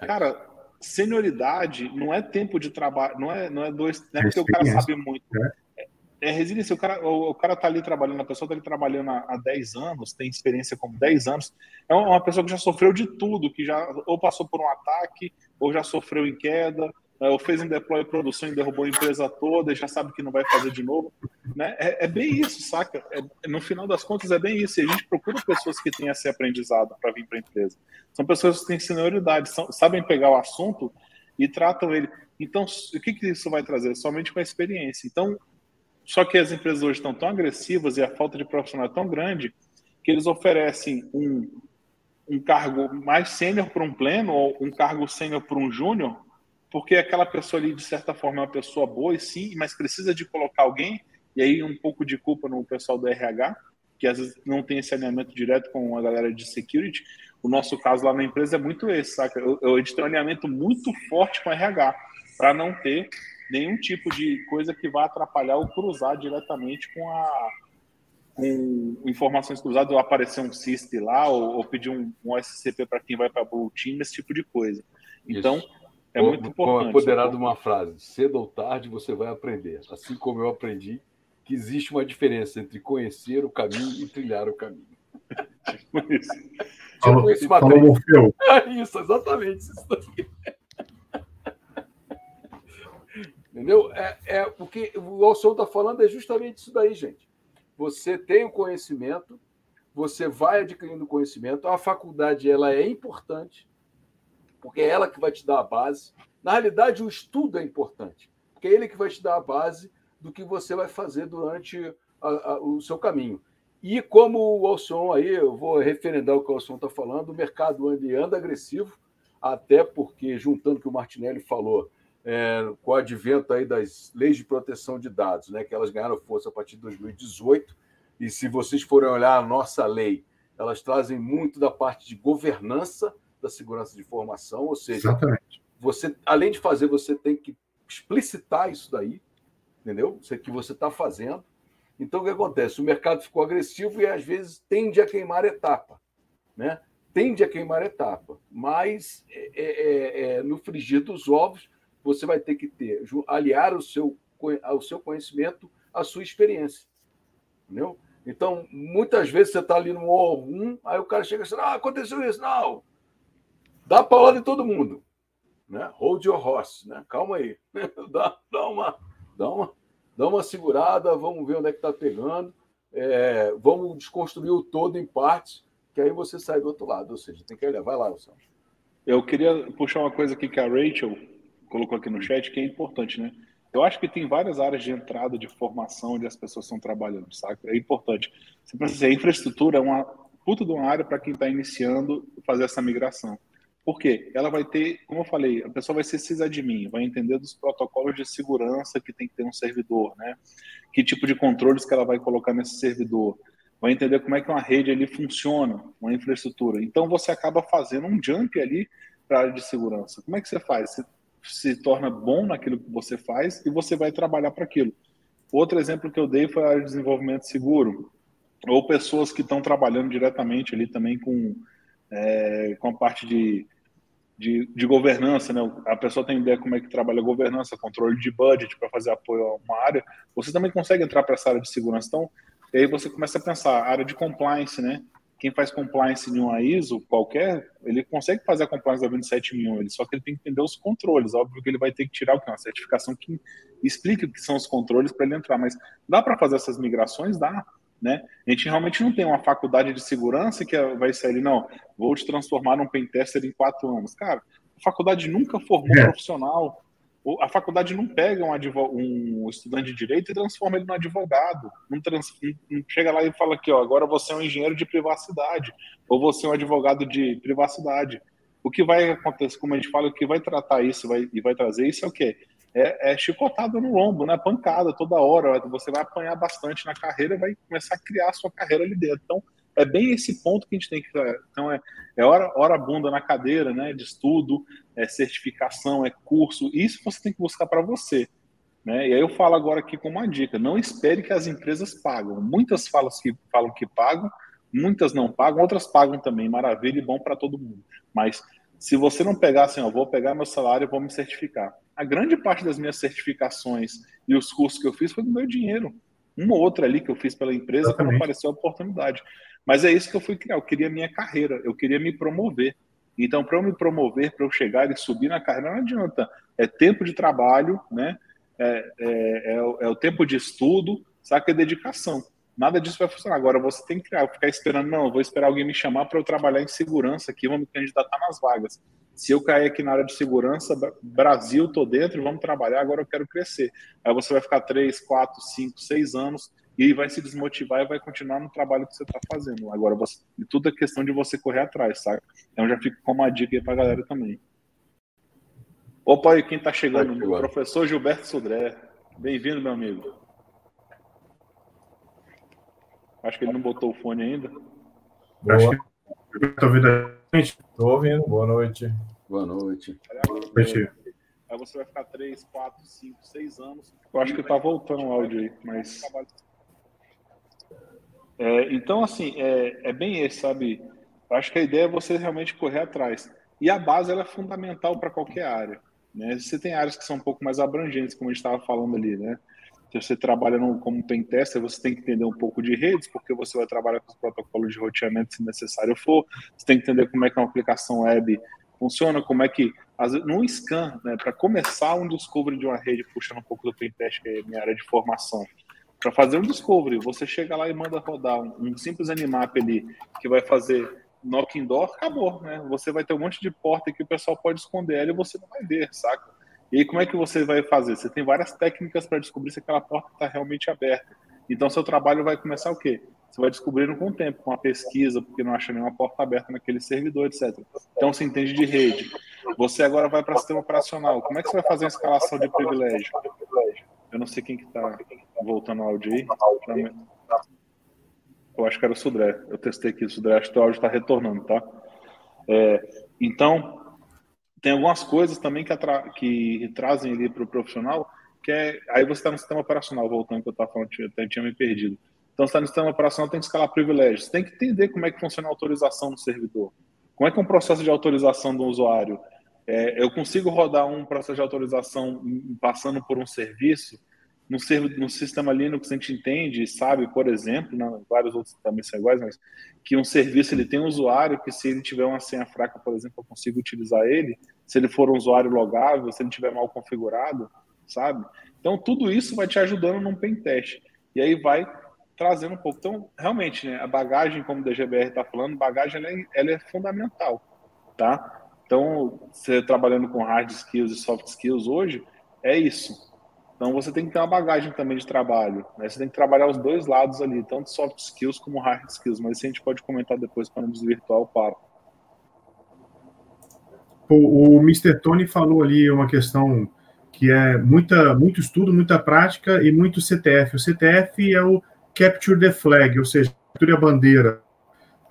Cara, senioridade não é tempo de trabalho, não é, não é dois, não é porque o cara sabe muito. É é resiliência. O cara, o, o, cara tá ali trabalhando, a pessoa tá ali trabalhando há, há 10 anos, tem experiência como 10 anos. É uma pessoa que já sofreu de tudo, que já ou passou por um ataque, ou já sofreu em queda, é, ou fez um deploy de produção e derrubou a empresa toda e já sabe que não vai fazer de novo. Né? É, é bem isso, saca? É, no final das contas, é bem isso. E a gente procura pessoas que têm esse aprendizado para vir para a empresa. São pessoas que têm senioridade, são, sabem pegar o assunto e tratam ele. Então, o que, que isso vai trazer? Somente com a experiência. Então, só que as empresas hoje estão tão agressivas e a falta de profissional é tão grande que eles oferecem um, um cargo mais sênior para um pleno ou um cargo sênior para um júnior, porque aquela pessoa ali, de certa forma, é uma pessoa boa, e sim, mas precisa de colocar alguém, e aí um pouco de culpa no pessoal do RH, que às vezes não tem esse alinhamento direto com a galera de security. O nosso caso lá na empresa é muito esse, saca? Eu, eu um alinhamento muito forte com o RH, para não ter nenhum tipo de coisa que vá atrapalhar ou cruzar diretamente com a com informações cruzadas ou aparecer um CISP lá ou, ou pedir um, um SCP para quem vai para Blue Team, esse tipo de coisa. Então, Isso. É muito importante. Apoderado uma frase, cedo ou tarde você vai aprender. Assim como eu aprendi que existe uma diferença entre conhecer o caminho e trilhar o caminho. tipo isso. Tipo isso, É isso, exatamente. Isso daqui. Entendeu? É, é, o que o Alson está falando é justamente isso daí, gente. Você tem o conhecimento, você vai adquirindo conhecimento, a faculdade ela é importante, porque é ela que vai te dar a base. Na realidade, o estudo é importante, porque é ele que vai te dar a base do que você vai fazer durante a, a, o seu caminho. E como o Alson aí, eu vou referendar o que o Alson está falando, o mercado anda, agressivo, até porque, juntando o que o Martinelli falou, é, com o advento aí das leis de proteção de dados, né, que elas ganharam força a partir de 2018, e se vocês forem olhar a nossa lei, elas trazem muito da parte de governança da segurança de informação, ou seja, Exatamente. você, além de fazer, você tem que explicitar isso daí, entendeu? Isso que você está fazendo. Então, o que acontece? O mercado ficou agressivo e, às vezes, tende a queimar etapa, né? Tende a queimar etapa, mas é, é, é, é no frigir dos ovos, você vai ter que ter, aliar o seu, ao seu conhecimento à sua experiência. Entendeu? Então, muitas vezes você está ali no O1, aí o cara chega e diz, ah, aconteceu isso. Não, dá paulada em todo mundo. Né? Hold your horse, né? calma aí. dá, dá, uma, dá, uma, dá uma segurada, vamos ver onde é que está pegando. É, vamos desconstruir o todo em partes, que aí você sai do outro lado. Ou seja, tem que levar lá, Luciano. Eu queria puxar uma coisa aqui que a Rachel colocou aqui no chat, que é importante, né? Eu acho que tem várias áreas de entrada de formação onde as pessoas estão trabalhando, sabe? É importante. Você precisa, a infraestrutura é uma puta de uma área para quem está iniciando fazer essa migração. Por quê? Ela vai ter, como eu falei, a pessoa vai ser sysadmin, vai entender dos protocolos de segurança que tem que ter um servidor, né? Que tipo de controles que ela vai colocar nesse servidor, vai entender como é que uma rede ali funciona, uma infraestrutura. Então você acaba fazendo um jump ali para a área de segurança. Como é que você faz? Você se torna bom naquilo que você faz e você vai trabalhar para aquilo. Outro exemplo que eu dei foi a área de desenvolvimento seguro, ou pessoas que estão trabalhando diretamente ali também com, é, com a parte de, de, de, governança, né? A pessoa tem ideia como é que trabalha a governança, controle de budget para fazer apoio a uma área. Você também consegue entrar para essa área de segurança. Então, aí você começa a pensar, área de compliance, né? quem faz compliance de uma ISO qualquer, ele consegue fazer a compliance da 27001, ele, só que ele tem que entender os controles. Óbvio que ele vai ter que tirar o que? Uma certificação que explique o que são os controles para ele entrar. Mas dá para fazer essas migrações? Dá. Né? A gente realmente não tem uma faculdade de segurança que vai sair, não, vou te transformar num pentester em quatro anos. Cara, a faculdade nunca formou é. profissional a faculdade não pega um, um, estudante de direito e transforma ele num advogado. Não, trans, não, chega lá e fala que ó, agora você é um engenheiro de privacidade ou você é um advogado de privacidade. O que vai acontecer, como a gente fala, o que vai tratar isso vai, e vai trazer isso é o quê? É, é chicotada no lombo, né? pancada toda hora. Você vai apanhar bastante na carreira vai começar a criar a sua carreira ali dentro. Então, é bem esse ponto que a gente tem que. Então, é, é hora, hora bunda na cadeira, né? De estudo, é certificação, é curso. Isso você tem que buscar para você. Né? E aí eu falo agora aqui com uma dica: não espere que as empresas pagam. Muitas falam que, falam que pagam, muitas não pagam, outras pagam também. Maravilha e bom para todo mundo. Mas se você não pegar assim, ó, vou pegar meu salário e vou me certificar. A grande parte das minhas certificações e os cursos que eu fiz foi do meu dinheiro. Uma ou outra ali que eu fiz pela empresa Exatamente. quando apareceu a oportunidade. Mas é isso que eu fui criar. Eu queria minha carreira, eu queria me promover. Então, para eu me promover, para eu chegar e subir na carreira, não adianta. É tempo de trabalho, né? É, é, é, o, é o tempo de estudo, sabe? É dedicação. Nada disso vai funcionar. Agora você tem que criar, ficar esperando, não, vou esperar alguém me chamar para eu trabalhar em segurança aqui, vou me candidatar nas vagas. Se eu cair aqui na área de segurança, Brasil, tô dentro, vamos trabalhar, agora eu quero crescer. Aí você vai ficar três, quatro, cinco, seis anos e vai se desmotivar e vai continuar no trabalho que você está fazendo. Agora, você, tudo é questão de você correr atrás, sabe? Então já fica como uma dica aí para a galera também. Opa, aí quem está chegando? O professor Gilberto Sudré. Bem-vindo, meu amigo. Acho que ele não botou o fone ainda. Boa. Acho que está ouvindo a gente? Estou ouvindo. Boa noite. Boa noite. Boa noite. Aí você vai ficar 3, 4, 5, 6 anos. Eu acho que está voltando o áudio aí, mas. É, então, assim, é, é bem esse, sabe? Eu acho que a ideia é você realmente correr atrás. E a base ela é fundamental para qualquer área. Né? Você tem áreas que são um pouco mais abrangentes, como a gente estava falando ali, né? Se você trabalha no, como pentester, você tem que entender um pouco de redes, porque você vai trabalhar com os protocolos de roteamento se necessário for. Você tem que entender como é que uma aplicação web funciona, como é que, no scan, né, para começar um discovery de uma rede, puxando um pouco do pentest, que é minha área de formação, para fazer um discovery, você chega lá e manda rodar um, um simples animap ali, que vai fazer knock door, acabou, né? Você vai ter um monte de porta que o pessoal pode esconder ela e você não vai ver, saca? E aí, como é que você vai fazer? Você tem várias técnicas para descobrir se aquela porta está realmente aberta. Então, seu trabalho vai começar o quê? Você vai descobrindo com o tempo, com a pesquisa, porque não acha nenhuma porta aberta naquele servidor, etc. Então, você entende de rede. Você agora vai para sistema operacional. Como é que você vai fazer a escalação de privilégio? Eu não sei quem que está voltando ao áudio aí. Eu acho que era o Sudré. Eu testei aqui o Sudré. Acho que o áudio está retornando, tá? É, então, tem algumas coisas também que, que trazem ali para o profissional, que é. Aí você está no sistema operacional, voltando que eu estava falando, eu até tinha me perdido. Então, você está no sistema operacional, tem que escalar privilégios. Tem que entender como é que funciona a autorização do servidor. Como é que é um processo de autorização do usuário? É, eu consigo rodar um processo de autorização passando por um serviço no, no sistema Linux a gente entende sabe, por exemplo, né, vários outros também são iguais, mas que um serviço ele tem um usuário que se ele tiver uma senha fraca, por exemplo, eu consigo utilizar ele, se ele for um usuário logável, se ele estiver mal configurado, sabe? Então tudo isso vai te ajudando num pen test. E aí vai trazendo um pouco. Então, realmente, né, a bagagem, como o DGBR está falando, bagagem ela é, ela é fundamental, tá? Então, você trabalhando com hard skills e soft skills hoje, é isso então você tem que ter uma bagagem também de trabalho. Né? Você tem que trabalhar os dois lados ali, tanto soft skills como hard skills. Mas isso a gente pode comentar depois para não desvirtuar o papo. O, Mr. Tony falou ali uma questão que é muita, muito estudo, muita prática e muito CTF. O CTF é o Capture the Flag, ou seja, capture a bandeira.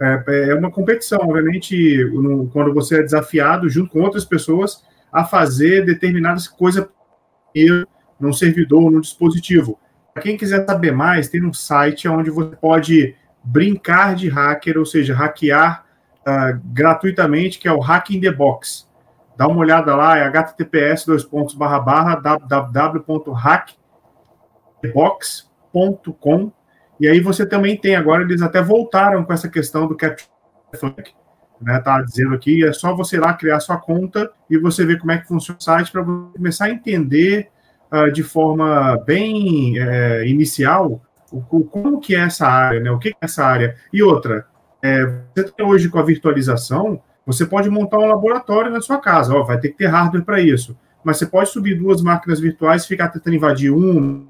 É, é uma competição, obviamente, no, quando você é desafiado junto com outras pessoas a fazer determinadas coisas num servidor, num dispositivo. Para quem quiser saber mais, tem um site onde você pode brincar de hacker, ou seja, hackear uh, gratuitamente, que é o Hack in the Box. Dá uma olhada lá, é https www.hackbox.com e aí você também tem, agora eles até voltaram com essa questão do Capture Flag, né, tá dizendo aqui, é só você ir lá criar sua conta e você ver como é que funciona o site para começar a entender uh, de forma bem é, inicial o, como que é essa área, né? O que é essa área? E outra, é, você tem hoje com a virtualização, você pode montar um laboratório na sua casa, ó, vai ter que ter hardware para isso, mas você pode subir duas máquinas virtuais e ficar tentando invadir um,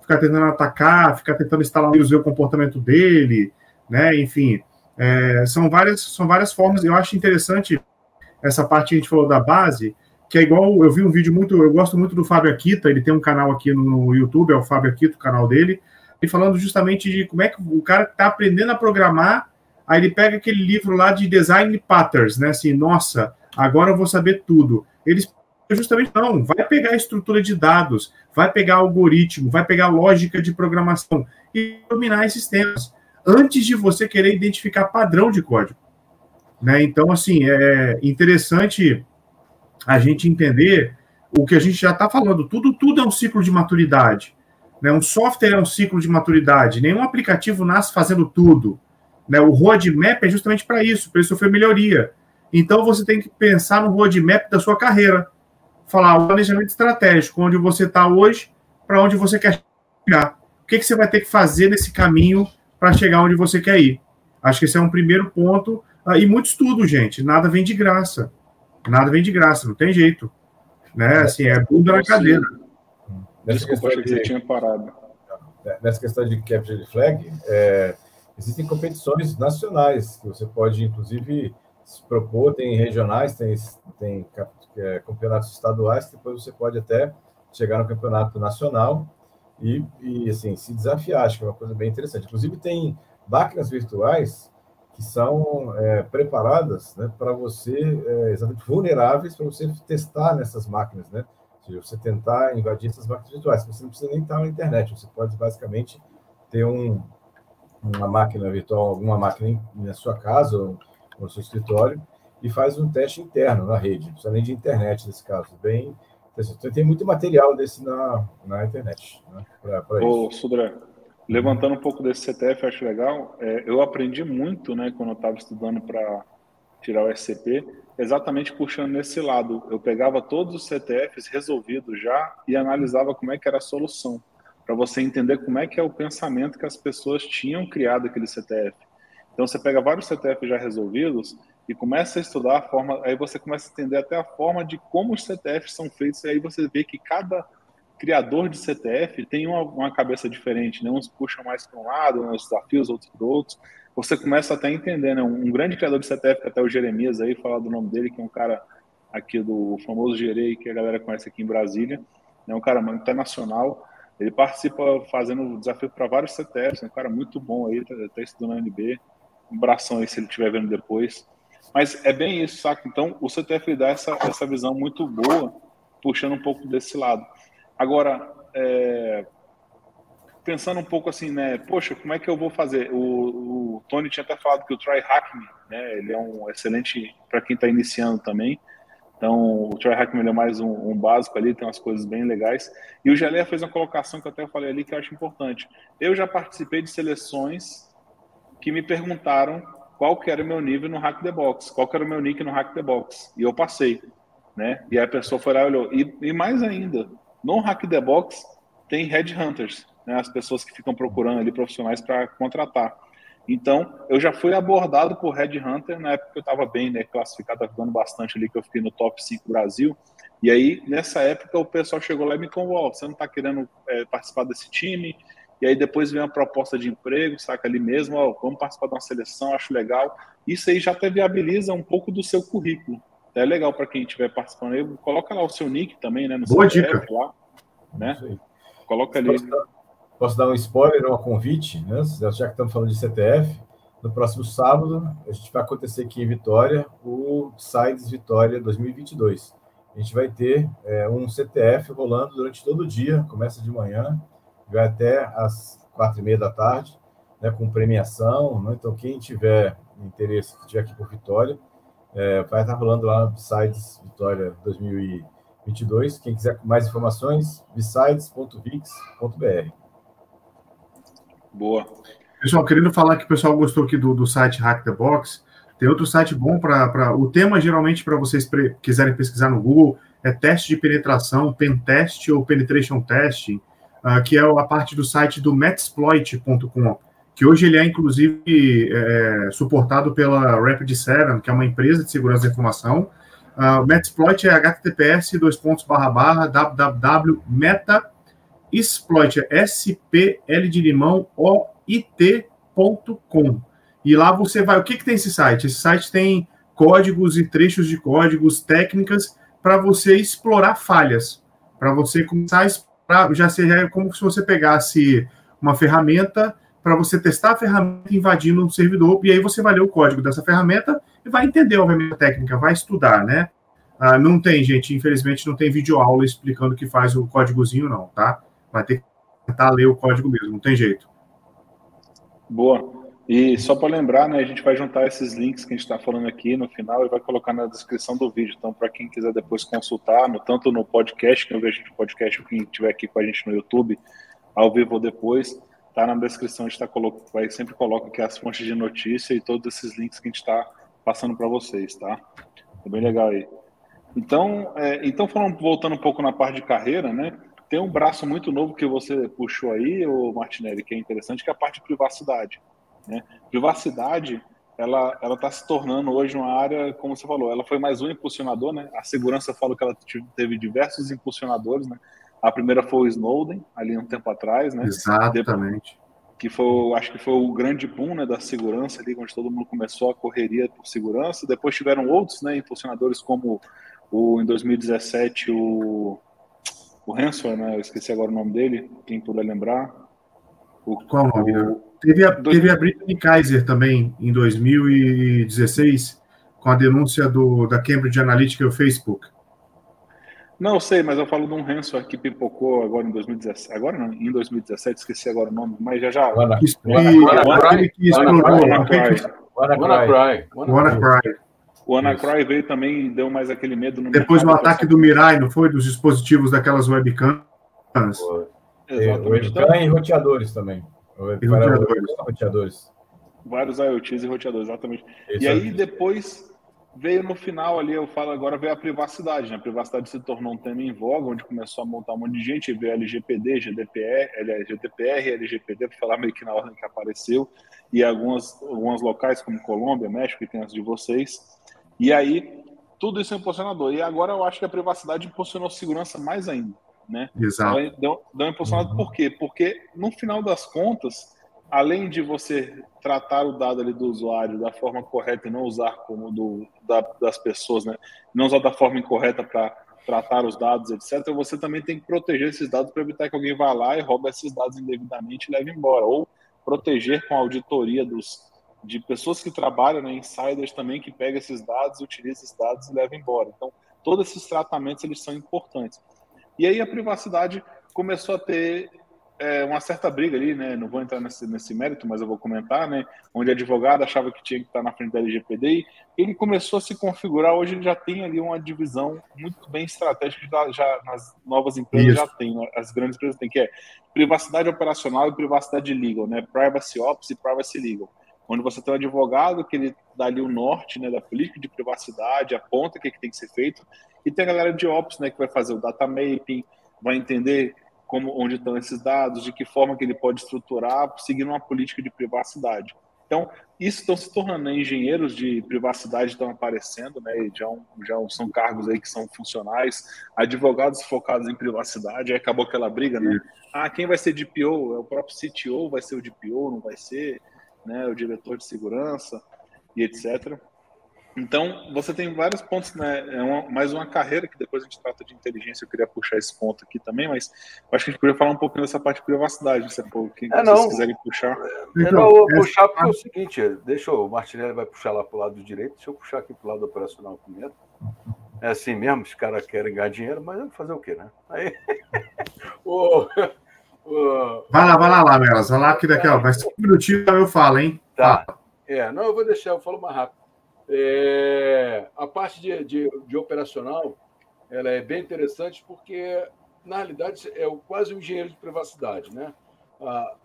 ficar tentando atacar, ficar tentando instalar vírus ver o comportamento dele, né? Enfim, é, são várias são várias formas. Eu acho interessante essa parte que a gente falou da base, que é igual, eu vi um vídeo muito, eu gosto muito do Fábio Akita, ele tem um canal aqui no YouTube, é o Fábio Akita, o canal dele, e falando justamente de como é que o cara está aprendendo a programar, aí ele pega aquele livro lá de design patterns, né, assim, nossa, agora eu vou saber tudo. Eles justamente não, vai pegar a estrutura de dados, vai pegar algoritmo, vai pegar lógica de programação e dominar esses temas antes de você querer identificar padrão de código. Né? Então, assim, é interessante a gente entender o que a gente já está falando. Tudo, tudo é um ciclo de maturidade. Né? Um software é um ciclo de maturidade. Nenhum aplicativo nasce fazendo tudo. Né? O roadmap é justamente para isso, para sofrer melhoria. Então você tem que pensar no roadmap da sua carreira. Falar o planejamento estratégico, onde você está hoje, para onde você quer chegar. O que, que você vai ter que fazer nesse caminho para chegar onde você quer ir? Acho que esse é um primeiro ponto. Ah, e muito estudo, gente. Nada vem de graça nada vem de graça, não tem jeito. Né? Assim, é bunda na cadeira. Desculpa, achei que você tinha parado. Nessa questão de capture flag, é, existem competições nacionais que você pode, inclusive, se propor, tem regionais, tem, tem é, campeonatos estaduais, depois você pode até chegar no campeonato nacional e, e assim, se desafiar, acho que é uma coisa bem interessante. Inclusive, tem máquinas virtuais que são é, preparadas né, para você, é, exatamente vulneráveis para você testar nessas máquinas, né? Seja, você tentar invadir essas máquinas virtuais. Você não precisa nem estar na internet, você pode basicamente ter um, uma máquina virtual, alguma máquina na sua casa ou no seu escritório e faz um teste interno na rede, além de internet nesse caso, bem então, tem muito material desse na, na internet. Né, Ô, Sudré, levantando um pouco desse CTF, acho legal. É, eu aprendi muito, né, quando eu estava estudando para tirar o SCP, exatamente puxando nesse lado. Eu pegava todos os CTFs resolvidos já e analisava como é que era a solução, para você entender como é que é o pensamento que as pessoas tinham criado aquele CTF. Então você pega vários CTFs já resolvidos e começa a estudar a forma, aí você começa a entender até a forma de como os CTFs são feitos, e aí você vê que cada criador de CTF tem uma, uma cabeça diferente, né? uns puxam mais para um lado, uns desafios, outros para outros. Você começa até a entender, né? Um, grande criador de CTF, até o Jeremias aí, falar do nome dele, que é um cara aqui do famoso Gerei, que a galera conhece aqui em Brasília, é um cara internacional, ele participa fazendo desafio para vários CTFs, é um cara muito bom aí, está tá estudando na NB, um bração aí se ele estiver vendo depois. Mas é bem isso, saca? Então, o CTF dá essa, essa visão muito boa, puxando um pouco desse lado. Agora, é, pensando um pouco assim, né? Poxa, como é que eu vou fazer? O, o Tony tinha até falado que o Try Hack Me, né? Ele é um excelente para quem está iniciando também. Então, o Try Hack Me é mais um, um, básico ali, tem umas coisas bem legais. E o Geleia fez uma colocação que eu até falei ali que eu acho importante. Eu já participei de seleções que me perguntaram qual que era o meu nível no Hack the Box, qual que era o meu nick no Hack the Box. E eu passei, né? E a pessoa foi lá e olhou. E, e mais ainda, no Hack the Box tem headhunters, né? As pessoas que ficam procurando ali profissionais para contratar. Então, eu já fui abordado por headhunter na época que eu estava bem, né? Classificado, estava bastante ali, que eu fiquei no top 5 Brasil. E aí, nessa época, o pessoal chegou lá e me convocou. Você não está querendo é, participar desse time? e aí depois vem uma proposta de emprego, saca ali mesmo, ó, vamos participar de uma seleção, acho legal. Isso aí já até viabiliza um pouco do seu currículo. É legal para quem estiver participando aí, coloca lá o seu nick também, né? No Boa dica. Lá, né? Coloca ali. Posso dar um spoiler, um convite, né? Já que estamos falando de CTF, no próximo sábado, a gente vai acontecer aqui em Vitória o Sides Vitória 2022. A gente vai ter é, um CTF rolando durante todo o dia, começa de manhã, vai até às quatro e meia da tarde, né, com premiação. Né? Então, quem tiver interesse, que estiver aqui por Vitória, é, vai estar rolando lá no Besides Vitória 2022. Quem quiser mais informações, besides.vix.br. Boa. Pessoal, querendo falar que o pessoal gostou aqui do, do site Hack the Box, tem outro site bom para. O tema, geralmente, para vocês pre, quiserem pesquisar no Google, é teste de penetração, pen test ou penetration testing uh, que é a parte do site do Metasploit.com, que hoje ele é, inclusive, é, suportado pela Rapid7, que é uma empresa de segurança da informação. Uh, o Metasploit é https www.metasploit, é S-P-L de limão, O-I-T.com. E lá você vai. O que, que tem esse site? Esse site tem códigos e trechos de códigos, técnicas para você explorar falhas, para você começar a pra, já seria como se você pegasse uma ferramenta para você testar a ferramenta invadindo um servidor, e aí você vai ler o código dessa ferramenta e vai entender, obviamente, a técnica, vai estudar, né? Ah, não tem, gente, infelizmente, não tem vídeo aula explicando o que faz o códigozinho, não, tá? Vai ter que tentar ler o código mesmo, não tem jeito. Boa. E só para lembrar, né, a gente vai juntar esses links que a gente está falando aqui no final e vai colocar na descrição do vídeo. Então, para quem quiser depois consultar, no, tanto no podcast, que eu vejo no podcast, quem estiver aqui com a gente no YouTube, ao vivo ou depois, tá na descrição, a gente tá vai sempre coloca aqui as fontes de notícia e todos esses links que a gente está passando para vocês, tá? É bem legal aí. Então, é, então falando, voltando um pouco na parte de carreira, né? Tem um braço muito novo que você puxou aí, o Martinelli, que é interessante, que é a parte de privacidade. Né? Privacidade ela ela está se tornando hoje uma área, como você falou, ela foi mais um impulsionador, né? A segurança fala que ela teve diversos impulsionadores, né? A primeira foi o Snowden, ali um tempo atrás, né? Exatamente. que foi, acho que foi o grande boom né, da segurança ali, onde todo mundo começou a correria por segurança. Depois tiveram outros, né, impulsionadores como o em 2017 o o Hansel, né? Eu esqueci agora o nome dele, quem puder lembrar. O, Qual o nome? Teve a, teve a Brittany Kaiser também em 2016 com a denúncia do, da Cambridge Analytica e o Facebook. Não, sei, mas eu falo de um ransom que pipocou agora em 2017. Agora não, em 2017, esqueci agora o nome, mas já já. WannaCry. WannaCry. O WannaCry veio também e deu mais aquele medo no Depois do ataque do Mirai, não foi? Dos dispositivos daquelas webcams. Exatamente. Webcam e roteadores também. E roteadores. roteadores. Vários IoTs e roteadores, exatamente. Isso e aí depois veio no final ali, eu falo agora, veio a privacidade, né? A privacidade se tornou um tema em voga, onde começou a montar um monte de gente, veio LGPD, GDPR, GDPR, LGPD, para falar meio que na ordem que apareceu, e algumas, alguns locais como Colômbia, México, que tem as de vocês. E aí, tudo isso é impulsionador. E agora eu acho que a privacidade impulsionou segurança mais ainda, né? Exato. Deu, deu impulsionado uhum. por quê? Porque, no final das contas, além de você tratar o dado ali do usuário da forma correta e não usar como do da, das pessoas, né? Não usar da forma incorreta para tratar os dados, etc. Você também tem que proteger esses dados para evitar que alguém vá lá e roube esses dados indevidamente e leve embora, ou proteger com a auditoria dos de pessoas que trabalham, né, insiders também que pegam esses dados, utilizam esses dados e levam embora. Então, todos esses tratamentos eles são importantes. E aí a privacidade começou a ter é, uma certa briga ali, né? Não vou entrar nesse, nesse mérito, mas eu vou comentar, né? Onde advogado achava que tinha que estar na frente da LGPD ele começou a se configurar. Hoje ele já tem ali uma divisão muito bem estratégica, já, já nas novas empresas Isso. já tem, né? as grandes empresas têm, que é privacidade operacional e privacidade legal, né? Privacy Ops e Privacy Legal. Onde você tem um advogado que ele dá ali o norte, né, da política de privacidade, aponta o que, é que tem que ser feito, e tem a galera de Ops, né, que vai fazer o data mapping, vai entender como, onde estão esses dados, de que forma que ele pode estruturar, seguindo uma política de privacidade. Então, isso estão se tornando, né, engenheiros de privacidade estão aparecendo, né, já, já são cargos aí que são funcionais, advogados focados em privacidade, aí acabou aquela briga, né? Ah, quem vai ser DPO? É o próprio CTO, vai ser o DPO, não vai ser, né, o diretor de segurança e etc. Então, você tem vários pontos, né? É uma, mais uma carreira que depois a gente trata de inteligência. Eu queria puxar esse ponto aqui também, mas acho que a gente poderia falar um pouquinho dessa parte de privacidade, se quem é, vocês quiserem puxar. Eu não vou puxar porque é o seguinte: deixa o Martinelli vai puxar lá para o lado direito, deixa eu puxar aqui para o lado operacional primeiro. É assim mesmo, os caras querem ganhar dinheiro, mas fazer o quê, né? Aí. o, Vai lá, vai lá, lá, Melas. Vai lá que daqui, ó, vai cinco minutinhos eu falo, hein? Tá. É, não, eu vou deixar, eu falo mais rápido. É, a parte de, de, de, operacional ela é bem interessante porque, na realidade, é quase um engenheiro de privacidade. Né? Ah,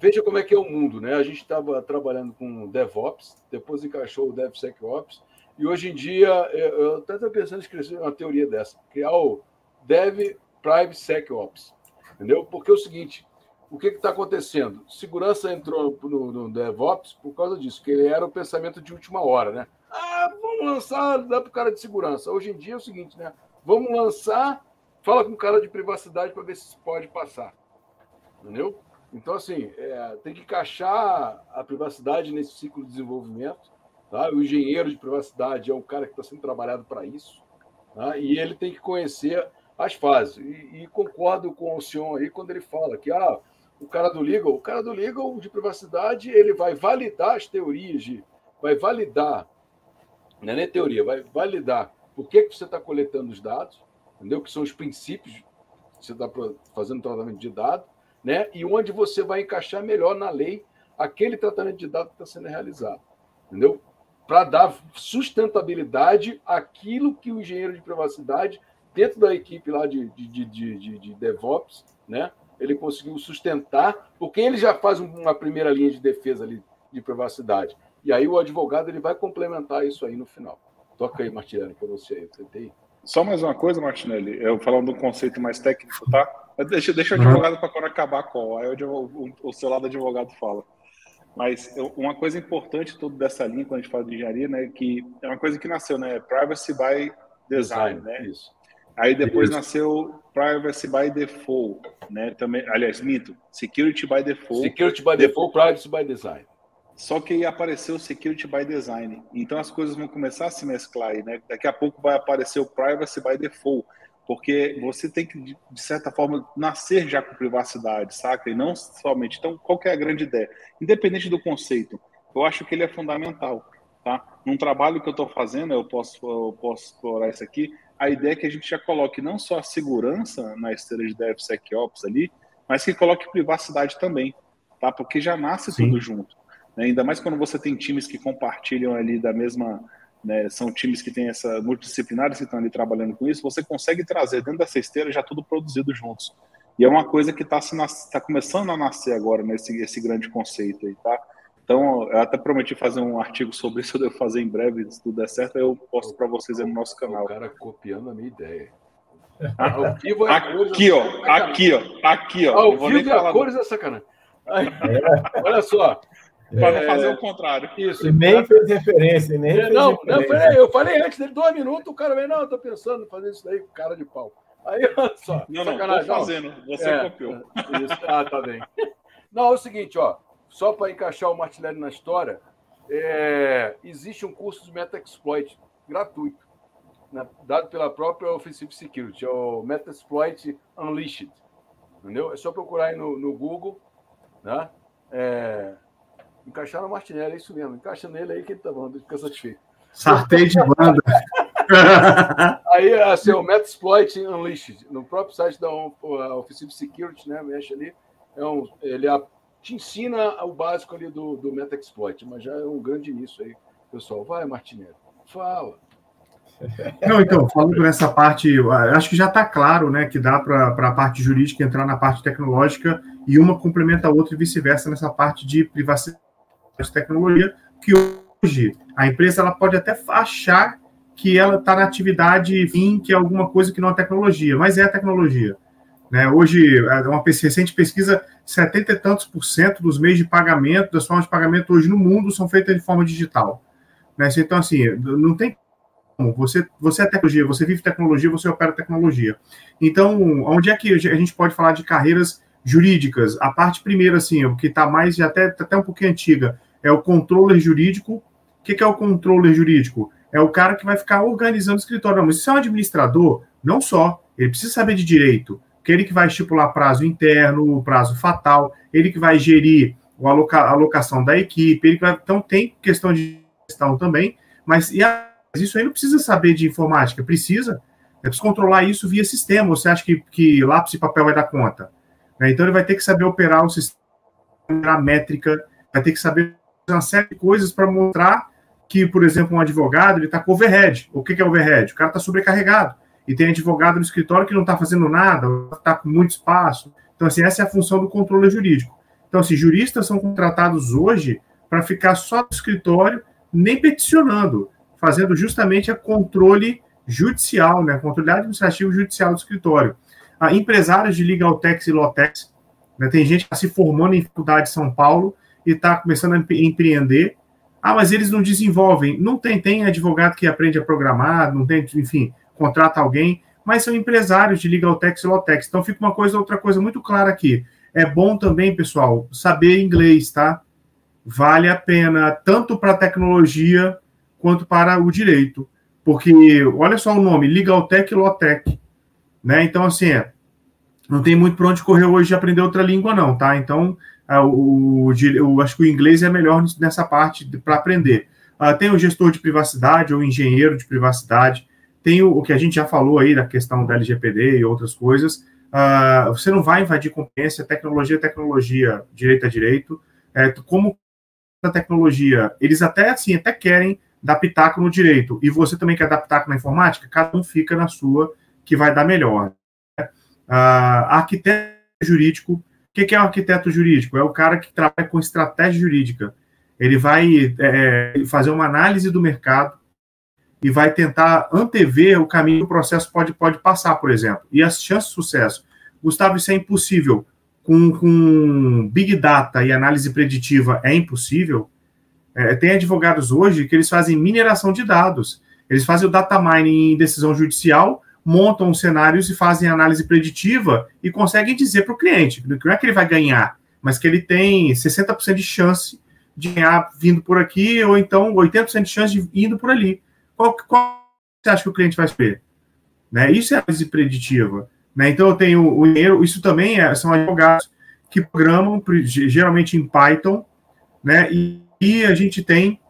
veja como é que é o mundo. Né? A gente estava trabalhando com DevOps, depois encaixou o DevSecOps, e hoje em dia eu até estou pensando em escrever uma teoria dessa, criar o DevPrivacySecOps. Entendeu? Porque é o seguinte, o que está acontecendo? Segurança entrou no, no, DevOps por causa disso, que ele era o pensamento de última hora, né? Ah, vamos lançar, dá para o cara de segurança. Hoje em dia é o seguinte, né? Vamos lançar, fala com o cara de privacidade para ver se pode passar. Entendeu? Então, assim, é, tem que encaixar a privacidade nesse ciclo de desenvolvimento. Tá? O engenheiro de privacidade é um cara que está sendo trabalhado para isso. Tá? E ele tem que conhecer as fases. E, e, concordo com o senhor aí quando ele fala que ah, o cara do legal, o cara do legal de privacidade, ele vai validar as teorias de, vai validar, não é nem teoria, vai validar por que, que você está coletando os dados, entendeu? Que são os princípios que você está fazendo tratamento de dados, né? E onde você vai encaixar melhor na lei aquele tratamento de dados que está sendo realizado, entendeu? Para dar sustentabilidade àquilo que o engenheiro de privacidade, dentro da equipe lá de, de, de, de, de DevOps, né? ele conseguiu sustentar, porque ele já faz uma primeira linha de defesa ali de privacidade. E aí o advogado ele vai complementar isso aí no final. Toca aí, Martinelli, para você aí. Tentei. Só mais uma coisa, Martinelli, eu falando do conceito mais técnico, tá? Deixa, deixa o advogado para quando acabar a call, aí o, o, seu lado advogado fala. Mas uma coisa importante toda dessa linha, quando a gente fala de engenharia, né, que é uma coisa que nasceu, né? Privacy by design, design né? Isso. Aí depois isso. nasceu Privacy by Default, né? Também, aliás, mito, Security by Default. Security by Default, Privacy by Design. Só que aí apareceu Security by Design. Então as coisas vão começar a se mesclar aí, né? Daqui a pouco vai aparecer o Privacy by Default porque você tem que, de certa forma, nascer já com privacidade, saca? E não somente. Então, qual que é a grande ideia? Independente do conceito, eu acho que ele é fundamental, tá? Num trabalho que eu estou fazendo, eu posso, eu posso explorar isso aqui, a ideia é que a gente já coloque não só a segurança na esteira de DevSecOps ali, mas que coloque privacidade também, tá? Porque já nasce Sim. tudo junto. Né? Ainda mais quando você tem times que compartilham ali da mesma né, são times que têm essa multidisciplinares que estão ali trabalhando com isso, você consegue trazer dentro dessa esteira já tudo produzido juntos. E é uma coisa que está tá começando a nascer agora nesse esse grande conceito aí, tá? Então, eu até prometi fazer um artigo sobre isso, eu devo fazer em breve, se tudo der certo, eu posto para vocês aí no nosso canal. O cara copiando a minha ideia. Ao vivo é aqui, ó, aqui, ó, aqui, ó. Ao vivo é a cores é sacanagem. É. Olha só, para não fazer o contrário. Isso. E nem fez referência, nem é, não, referência. Não, eu falei antes dele, dois minutos, o cara veio, não, eu tô pensando em fazer isso daí com cara de pau. Aí, olha só. Não, não, sacanagem. tô fazendo, você é, copiou. Isso. Ah, tá bem. Não, é o seguinte, ó, só para encaixar o Martinelli na história, é, existe um curso de Metaexploit gratuito, né, dado pela própria Offensive Security, é o Metaexploit Unleashed, entendeu? É só procurar aí no, no Google, né? É, Encaixar no Martinelli, é isso mesmo. Encaixa nele aí que ele tá bom, fica satisfeito. Sartei de banda. aí, assim, o Metasploit Unleashed, no próprio site da Offensive Security, né? Mexe ali. É um, ele te ensina o básico ali do, do Metaexploit, mas já é um grande início aí, pessoal. Vai, Martinelli, fala. Não, então, falando nessa parte, acho que já está claro né, que dá para a parte jurídica entrar na parte tecnológica e uma complementa a outra e vice-versa nessa parte de privacidade de tecnologia, que hoje a empresa ela pode até achar que ela está na atividade fim, que é alguma coisa que não é tecnologia, mas é a tecnologia. Né? Hoje, é uma recente pesquisa, 70 e tantos por cento dos meios de pagamento, das formas de pagamento hoje no mundo são feitas de forma digital. Né? Então, assim, não tem como. Você, você é tecnologia, você vive tecnologia, você opera tecnologia. Então, onde é que a gente pode falar de carreiras jurídicas? A parte primeira, assim, o que está mais, até, até um pouquinho antiga, é o controller jurídico. O que, que é o controller jurídico? É o cara que vai ficar organizando o escritório. Não, mas se é um administrador, não só, ele precisa saber de direito, que ele que vai estipular prazo interno, prazo fatal, ele que vai gerir a aloca alocação da equipe, ele vai, então tem questão de gestão também, mas e a, isso aí não precisa saber de informática, precisa, é preciso controlar isso via sistema, você acha que, que lápis e papel vai dar conta? Né? Então ele vai ter que saber operar o sistema, a métrica, vai ter que saber uma série de coisas para mostrar que, por exemplo, um advogado ele está com overhead. O que, que é overhead? O cara está sobrecarregado. E tem advogado no escritório que não está fazendo nada, está com muito espaço. Então, assim, essa é a função do controle jurídico. Então, assim, juristas são contratados hoje para ficar só no escritório, nem peticionando, fazendo justamente a controle judicial, né? Controle administrativo judicial do escritório. Ah, empresários de Legal Tex e Lotex, né? tem gente que está se formando em faculdade de São Paulo e está começando a empreender. Ah, mas eles não desenvolvem. Não tem, tem advogado que aprende a programar, não tem, enfim, contrata alguém, mas são empresários de Legal Tex e Lotex. Então fica uma coisa, outra coisa muito clara aqui. É bom também, pessoal, saber inglês, tá? Vale a pena, tanto para a tecnologia quanto para o direito. Porque, olha só o nome, Legal Tech e Lotec. Né? Então, assim, é, não tem muito para onde correr hoje de aprender outra língua, não, tá? Então, é, o, o, acho que o inglês é melhor nessa parte para aprender. Uh, tem o gestor de privacidade ou engenheiro de privacidade, tem o, o, que a gente já falou aí da questão da LGPD e outras coisas. Uh, você não vai invadir competência, tecnologia é tecnologia, direito é direito. É, como a tecnologia, eles até assim, até querem dar pitaco no direito, e você também quer dar pitaco na informática, cada um fica na sua, que vai dar melhor. Uh, arquiteto jurídico o que é o arquiteto jurídico? É o cara que trabalha com estratégia jurídica. Ele vai é, é, fazer uma análise do mercado e vai tentar antever o caminho que o processo pode, pode passar, por exemplo. E as chances de sucesso. Gustavo, isso é impossível. com, com Big Data e análise preditiva é impossível. É, tem advogados hoje que eles fazem mineração de dados. Eles fazem o data mining em decisão judicial, montam cenários e fazem análise preditiva e conseguem dizer para o cliente, não é que ele vai ganhar, mas que ele tem 60% de chance de ganhar vindo por aqui, ou então 80% de chance de indo por ali. Qual, qual você acha que o cliente vai escolher? Né? Isso é análise preditiva. Né? Então, eu tenho o dinheiro, isso também é, são advogados que programam, geralmente em Python, né? e, e a gente tem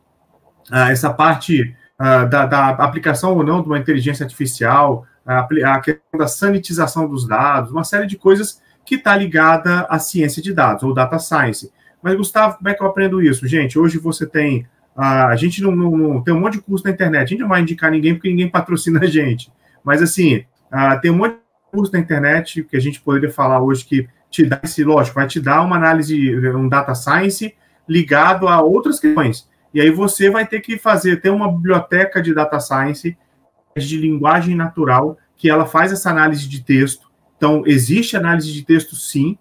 ah, essa parte ah, da, da, aplicação ou não de uma inteligência artificial, a, a questão da sanitização dos dados, uma série de coisas que está ligada à ciência de dados, ou data science. Mas, Gustavo, como é que eu aprendo isso? Gente, hoje você tem. A gente não, não, não, tem um monte de curso na internet, a gente não vai indicar ninguém porque ninguém patrocina a gente. Mas, assim, uh, tem um monte de curso na internet que a gente poderia falar hoje que te dá esse, lógico, vai te dar uma análise, um data science ligado a outras questões. E aí você vai ter que fazer, ter uma biblioteca de data science de linguagem natural que ela faz essa análise de texto. Então, existe análise de texto sim,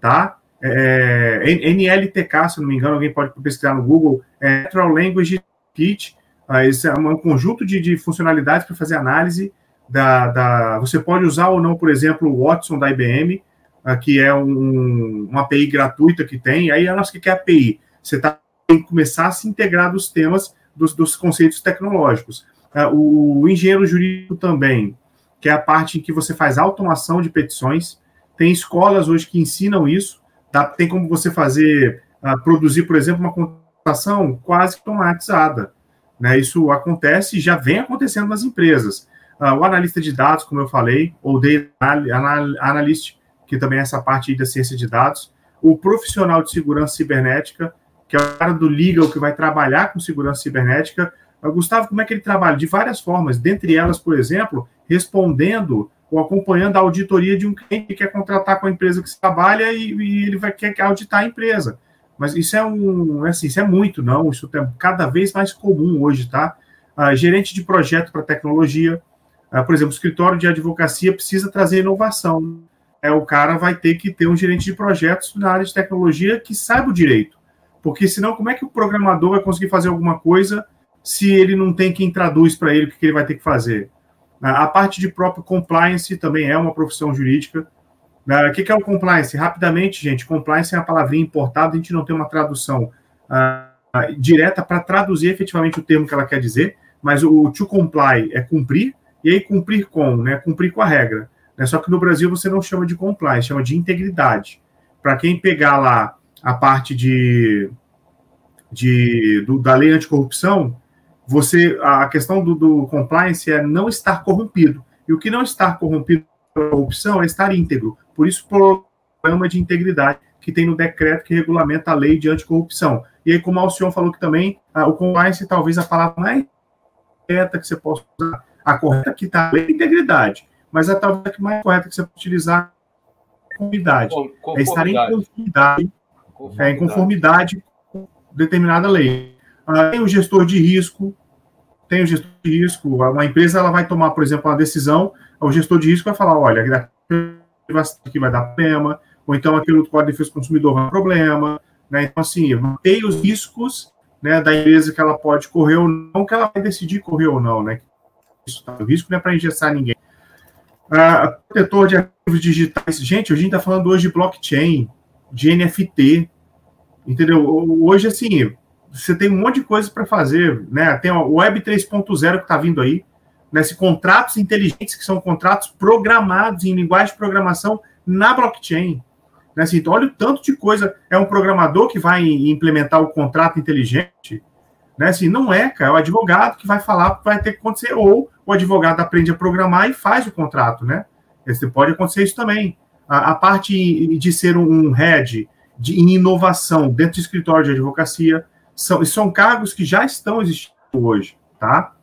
tá? É, é NLTK, se não me engano, alguém pode pesquisar no Google, é Natural Language Kit, ah, esse é um conjunto de, de funcionalidades para fazer análise da, da, Você pode usar ou não, por exemplo, o Watson da IBM, ah, que é um, uma API gratuita que tem, aí a nossa que é API. Você tá, tem que começar a se integrar dos temas, dos, dos conceitos tecnológicos. Ah, o, o engenheiro jurídico também, que é a parte em que você faz automação de petições. Tem escolas hoje que ensinam isso, Tá? Tem como você fazer, uh, produzir, por exemplo, uma contratação quase automatizada. Né? Isso acontece e já vem acontecendo nas empresas. Uh, o analista de dados, como eu falei, ou data analyst, que também é essa parte da ciência de dados, o profissional de segurança cibernética, que é o cara do legal que vai trabalhar com segurança cibernética. Uh, Gustavo, como é que ele trabalha? De várias formas, dentre elas, por exemplo, respondendo ou acompanhando a auditoria de um cliente que quer contratar com a empresa que trabalha e, e ele vai quer auditar a empresa. Mas isso é um, é assim, isso é muito, não? Isso é cada vez mais comum hoje, tá? Uh, gerente de projeto para tecnologia, uh, por exemplo, escritório de advocacia precisa trazer inovação. É, o cara vai ter que ter um gerente de projetos na área de tecnologia que saiba o direito. Porque senão, como é que o programador vai conseguir fazer alguma coisa se ele não tem quem traduz para ele o que ele vai ter que fazer? A parte de próprio compliance também é uma profissão jurídica. O que é o compliance? Rapidamente, gente, compliance é uma palavrinha importada, a gente não tem uma tradução uh, direta para traduzir efetivamente o termo que ela quer dizer, mas o to comply é cumprir, e aí cumprir com, né? Cumprir com a regra. Né? Só que no Brasil você não chama de compliance, chama de integridade. Para quem pegar lá a parte de, de do, da lei anticorrupção, você a questão do, do, compliance é não estar corrompido. E o que não estar corrompido pela corrupção é estar íntegro. Por isso, o programa de integridade que tem no decreto que regulamenta a lei de anticorrupção. E aí, como o senhor falou que também, o compliance talvez a palavra mais correta que você possa usar, a correta que está a lei de integridade, mas a talvez a mais correta que você pode utilizar é conformidade. É estar em conformidade, conformidade. É, em conformidade com determinada lei. Ah, tem o gestor de risco, tem o gestor de risco. Uma empresa ela vai tomar, por exemplo, uma decisão, o gestor de risco vai falar, olha, aqui vai dar problema, ou então aquele outro código de defesa do consumidor vai dar problema. Né? Então, assim, tem os riscos né, da empresa que ela pode correr ou não, que ela vai decidir correr ou não. Né? Isso, tá? O risco não é para engessar ninguém. Ah, protetor de ativos digitais. Gente, a gente está falando hoje de blockchain, de NFT, entendeu? Hoje, assim, você tem um monte de coisa para fazer, né? Tem o Web 3.0 que está vindo aí, né? Contratos inteligentes que são contratos programados em linguagem de programação na blockchain. Né? Assim, então, olha o tanto de coisa. É um programador que vai implementar o contrato inteligente, né? Assim, não é, cara, é o advogado que vai falar o que vai ter que acontecer, ou o advogado aprende a programar e faz o contrato, né? Esse, pode acontecer isso também. A, a parte de ser um head de, em inovação dentro do escritório de advocacia, são, são cargos que já estão existindo hoje, tá?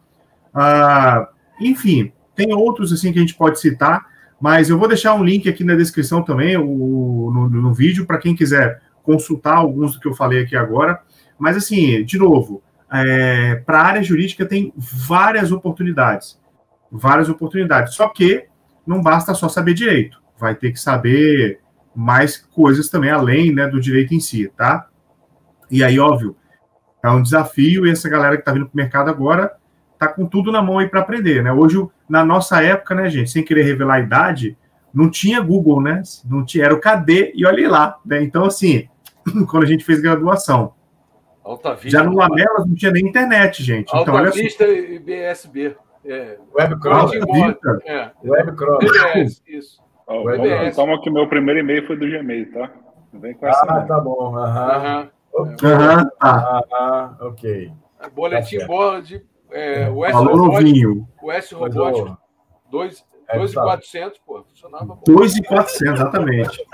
Ah, enfim, tem outros assim que a gente pode citar, mas eu vou deixar um link aqui na descrição também, o, no, no vídeo, para quem quiser consultar alguns do que eu falei aqui agora. Mas assim, de novo, é, para a área jurídica tem várias oportunidades, várias oportunidades. Só que não basta só saber direito, vai ter que saber mais coisas também além né, do direito em si, tá? E aí, óbvio, é um desafio e essa galera que está vindo para o mercado agora tá com tudo na mão aí para aprender, né? Hoje, na nossa época, né, gente, sem querer revelar a idade, não tinha Google, né? Não tinha, era o KD e olha lá, né? Então, assim, quando a gente fez graduação, Alta Vista, já no Lamelas não tinha nem internet, gente. Alta então, olha Vista e BSB. É. Webcrawl. É. Webcrawl. isso. Oh, toma que meu primeiro e-mail foi do Gmail, tá? Vem com essa. Ah, tá bom. Aham. Ok. Aham, tá. Ah, ok. Boletim tá board, é, o S novinho. O S Robótico, 2,400, pô, funcionava. 2,400, exatamente.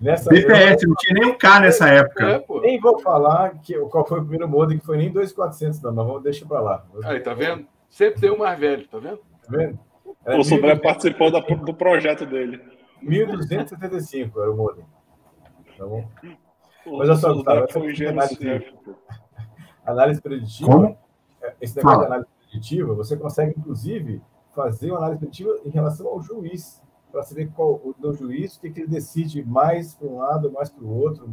Nessa BPS, eu... não tinha nem um K nessa época. É, nem vou falar que, qual foi o primeiro modem, que foi nem 2,400, não, mas vamos deixar para lá. Aí, tá vendo? Sempre tem o mais velho, tá vendo? Tá vendo? É, o Sodré participou da, do projeto dele. 1275 era o modem. Tá bom? Mas olha só, tá, foi análise, análise preditiva. Como? É, esse negócio de análise preditiva, você consegue, inclusive, fazer uma análise preditiva em relação ao juiz, para saber qual o do juiz, o que, que ele decide mais para um lado, mais para o outro,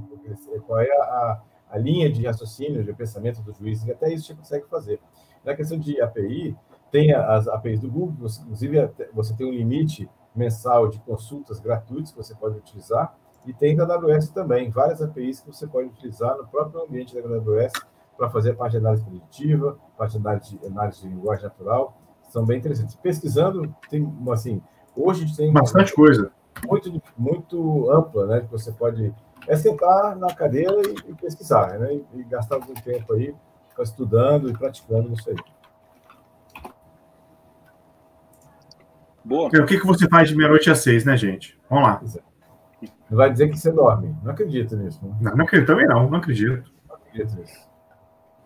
qual é a, a linha de raciocínio, de pensamento do juiz, e até isso você consegue fazer. Na questão de API, tem as APIs do Google, inclusive você tem um limite mensal de consultas gratuitas que você pode utilizar, e tem da AWS também, várias APIs que você pode utilizar no próprio ambiente da AWS para fazer a parte de análise preditiva, parte de análise de, análise de linguagem natural, são bem interessantes. Pesquisando, tem, assim, hoje a gente tem... Bastante coisa. Muito, muito ampla, né, que você pode... É sentar na cadeira e, e pesquisar, né, e, e gastar algum tempo aí estudando e praticando isso aí. Boa. O que, que você faz de meia-noite às seis, né, gente? Vamos lá. Não vai dizer que você dorme. Não acredito nisso. Né? Não, não acredito também não, não acredito. Não acredito nisso.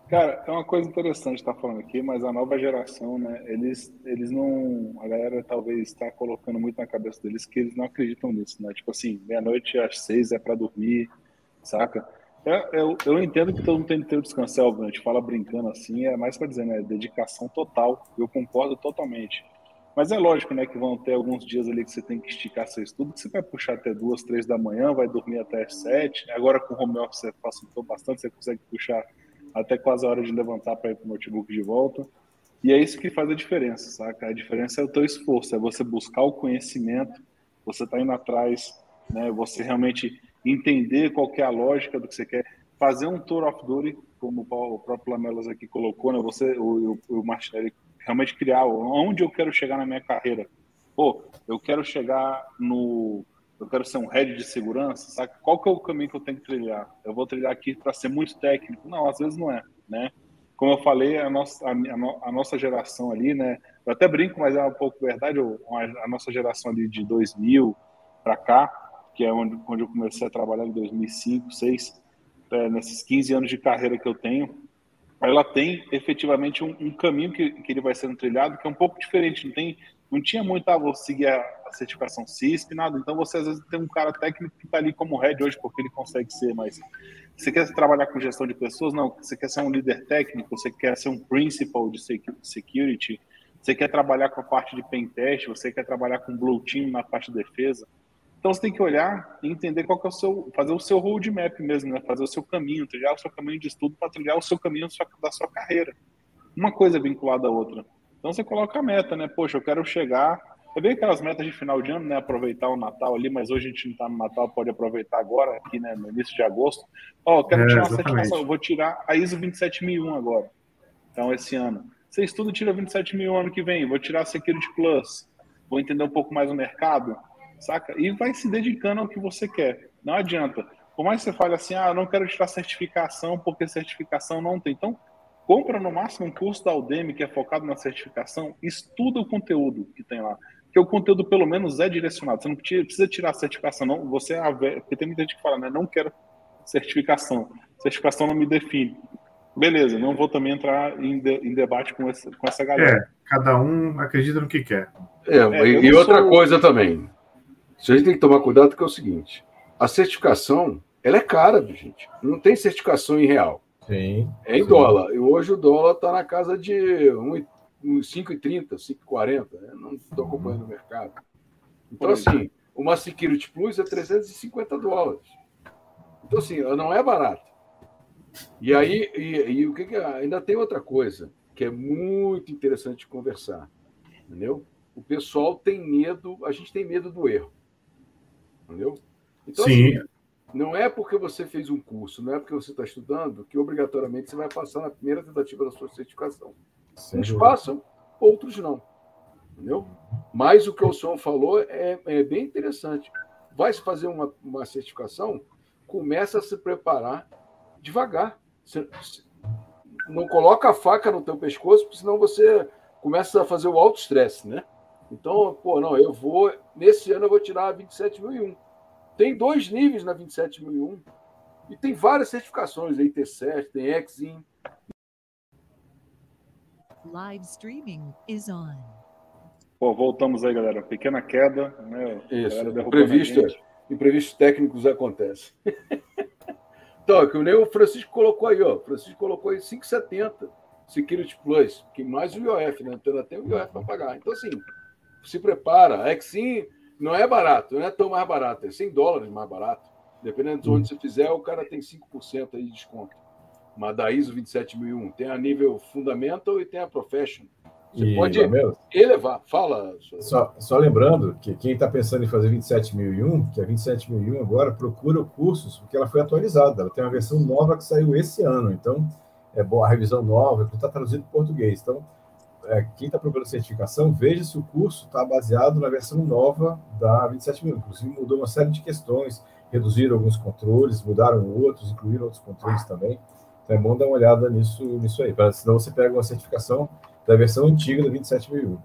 Cara, é uma coisa interessante estar falando aqui, mas a nova geração, né? Eles, eles não. A galera talvez está colocando muito na cabeça deles que eles não acreditam nisso, né? Tipo assim, meia-noite às seis é para dormir, saca? É, eu, eu, entendo que todo mundo tem que ter o descanso, é gente fala brincando assim, é mais para dizer, né? Dedicação total. Eu concordo totalmente. Mas é lógico, né, que vão ter alguns dias ali que você tem que esticar seu estudo, que você vai puxar até duas, três da manhã, vai dormir até sete. Agora com o home office você facilitou bastante, você consegue puxar até quase a hora de levantar para ir para o notebook de volta. E é isso que faz a diferença, saca? A diferença é o teu esforço, é você buscar o conhecimento, você tá indo atrás, né? Você realmente entender qual é a lógica do que você quer, fazer um tour of duty, como o próprio Lamelas aqui colocou, né? Você, o, o, o Martinelli realmente criar onde eu quero chegar na minha carreira. Pô, eu quero chegar no. Eu quero ser um head de segurança, sabe? Qual que é o caminho que eu tenho que trilhar? Eu vou trilhar aqui para ser muito técnico? Não, às vezes não é, né? Como eu falei, a nossa, a, a nossa geração ali, né? Eu até brinco, mas é um pouco verdade, a nossa geração ali de 2000 para cá, que é onde, onde eu comecei a trabalhar em 2005, 2006, é, nesses 15 anos de carreira que eu tenho, ela tem efetivamente um, um caminho que, que, ele vai sendo trilhado que é um pouco diferente. Não, tem, não tinha muito, ah, vou seguir a, a certificação CISP, nada. Então você às vezes tem um cara técnico que está ali como head hoje porque ele consegue ser, mas você quer trabalhar com gestão de pessoas? Não. Você quer ser um líder técnico? Você quer ser um principal de security? Você quer trabalhar com a parte de pen test? Você quer trabalhar com blue team na parte de defesa? Então você tem que olhar e entender qual que é o seu, fazer o seu roadmap mesmo, né? Fazer o seu caminho, trilhar o seu caminho de estudo para trilhar o seu caminho da sua carreira. Uma coisa vinculada à outra. Então você coloca a meta, né? Poxa, eu quero chegar. É bem aquelas metas de final de ano, né? Aproveitar o Natal ali, mas hoje a gente não está no Natal, pode aproveitar agora, aqui, né? No início de agosto. Ó, oh, eu quero é, tirar uma eu vou tirar a ISO 27001 agora. Então, esse ano. Você estuda, tira 27001 ano que vem, vou tirar a Security Plus. Vou entender um pouco mais o mercado saca? E vai se dedicando ao que você quer. Não adianta. Por mais que você fale assim, ah, eu não quero tirar certificação porque certificação não tem. Então, compra no máximo um curso da Udemy que é focado na certificação, estuda o conteúdo que tem lá. Porque o conteúdo, pelo menos, é direcionado. Você não precisa tirar a certificação, não. Você é porque tem muita gente que fala, né? Não quero certificação. Certificação não me define. Beleza, não vou também entrar em, de, em debate com essa, com essa galera. É, cada um acredita no que quer. É, é e, e outra sou... coisa também, a gente tem que tomar cuidado que é o seguinte: a certificação ela é cara, gente. Não tem certificação em real. Sim. É em sim. dólar. E hoje o dólar está na casa de 5,30, 5,40. Né? Não estou acompanhando o mercado. Então, assim, Uma Security Plus é 350 dólares. Então, assim, não é barato. E aí, e, e o que, que ainda tem outra coisa que é muito interessante de conversar, entendeu? O pessoal tem medo, a gente tem medo do erro, entendeu? Então, Sim. Assim, não é porque você fez um curso, não é porque você está estudando que obrigatoriamente você vai passar na primeira tentativa da sua certificação. Sim. Uns passam, outros não. Entendeu? Mas o que o senhor falou é, é bem interessante. Vai se fazer uma, uma certificação, começa a se preparar devagar. Você, não coloca a faca no teu pescoço, porque senão você começa a fazer o alto estresse, né? Então, pô, não, eu vou. Nesse ano eu vou tirar a 27001. Tem dois níveis na 27001 e tem várias certificações, aí T7, tem Exim. Live streaming is on. Pô, voltamos aí, galera. Pequena queda, né? Isso. Imprevisto, imprevistos técnicos acontecem. Então, que nem o Francisco colocou aí, ó. O Francisco colocou aí 5,70 Security Plus, que mais o IOF, né? Então, tem o IOF para pagar. Então, assim, se prepara. É que sim, não é barato, não é tão mais barato, é 100 dólares mais barato. Dependendo de onde você fizer, o cara tem 5% aí de desconto. Mas da ISO 27001 tem a nível Fundamental e tem a Professional. Você e, pode elevar. Fala. Só, só lembrando que quem está pensando em fazer 27001, que a 27001 agora procura cursos, porque ela foi atualizada. Ela tem uma versão nova que saiu esse ano. Então, é boa a revisão nova, está traduzido para português. Então, é, quem está procurando certificação, veja se o curso está baseado na versão nova da 27001. Inclusive, mudou uma série de questões, reduziram alguns controles, mudaram outros, incluíram outros controles também. Então, é bom dar uma olhada nisso, nisso aí, para senão você pega uma certificação da versão antiga do 27001.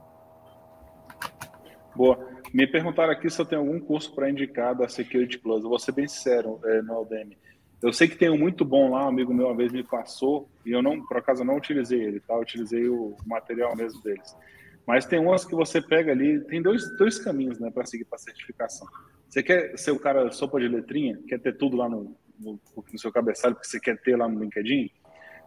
Boa. Me perguntaram aqui se eu tenho algum curso para indicar da Security Plus. Eu vou ser bem sincero é, no Aldemi. Eu sei que tem um muito bom lá, um amigo meu uma vez me passou, e eu não, por acaso, não utilizei ele, tá? Eu utilizei o material mesmo deles. Mas tem umas que você pega ali, tem dois, dois caminhos, né, para seguir para certificação. Você quer ser o cara sopa de letrinha, quer ter tudo lá no, no, no seu cabeçalho, porque você quer ter lá no LinkedIn?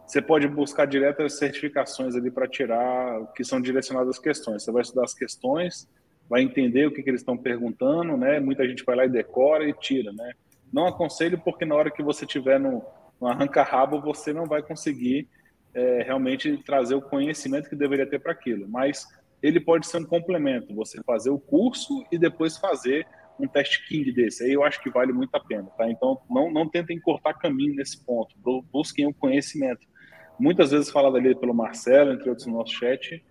você pode buscar direto as certificações ali para tirar que são direcionadas às questões. Você vai estudar as questões, vai entender o que, que eles estão perguntando, né? Muita gente vai lá e decora e tira, né? Não aconselho porque na hora que você tiver no, no arranca-rabo, você não vai conseguir é, realmente trazer o conhecimento que deveria ter para aquilo. Mas ele pode ser um complemento, você fazer o curso e depois fazer um teste King desse. Aí eu acho que vale muito a pena, tá? Então não, não tentem cortar caminho nesse ponto, busquem o conhecimento muitas vezes falado ali pelo Marcelo, entre outros no nosso chat,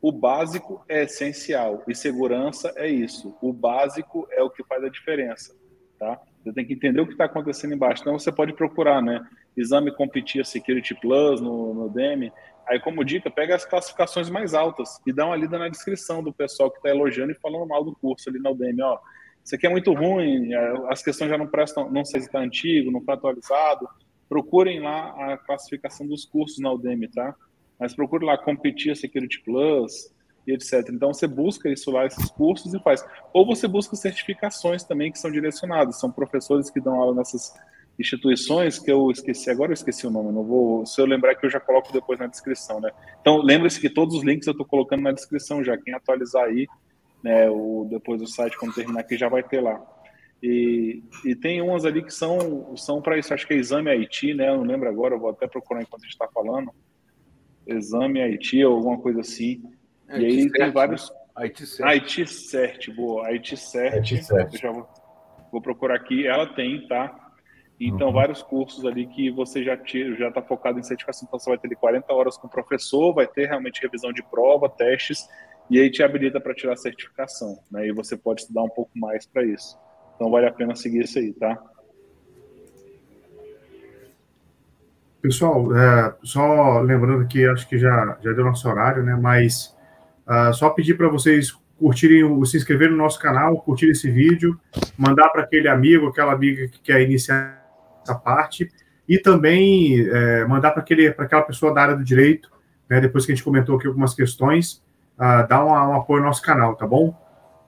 o básico é essencial e segurança é isso. O básico é o que faz a diferença, tá? Você tem que entender o que está acontecendo embaixo. Então você pode procurar, né? Exame Competir Security Plus no, no DEME. Aí, como dica, pega as classificações mais altas e dá uma lida na descrição do pessoal que está elogiando e falando mal do curso ali na UDEME. Ó, isso aqui é muito ruim, as questões já não prestam, não sei se está antigo, não está atualizado procurem lá a classificação dos cursos na Udemy, tá? Mas procure lá competir Security Plus e etc. Então você busca isso lá, esses cursos e faz. Ou você busca certificações também que são direcionadas. São professores que dão aula nessas instituições que eu esqueci, agora eu esqueci o nome, não vou, se eu lembrar que eu já coloco depois na descrição, né? Então lembre-se que todos os links eu estou colocando na descrição já, quem atualizar aí, né, o, depois do site, quando terminar aqui, já vai ter lá. E, e tem umas ali que são, são para isso, acho que é exame Haiti, né? Eu não lembro agora, eu vou até procurar enquanto a gente está falando. Exame Haiti ou alguma coisa assim. É, e aí tem né? vários. Cert. Haiti Cert, boa. Haiti Cert. Eu já vou, vou, procurar aqui. Ela tem, tá? Então, uhum. vários cursos ali que você já tira, já está focado em certificação. Então, você vai ter 40 horas com o professor, vai ter realmente revisão de prova, testes, e aí te habilita para tirar a certificação. Né? E você pode estudar um pouco mais para isso. Então vale a pena seguir isso aí, tá? Pessoal, é, só lembrando que acho que já, já deu nosso horário, né? Mas uh, só pedir para vocês curtirem, se inscrever no nosso canal, curtir esse vídeo, mandar para aquele amigo, aquela amiga que quer iniciar essa parte, e também é, mandar para aquela pessoa da área do direito, né, depois que a gente comentou aqui algumas questões, uh, dar um, um, apoio ao nosso canal, tá bom?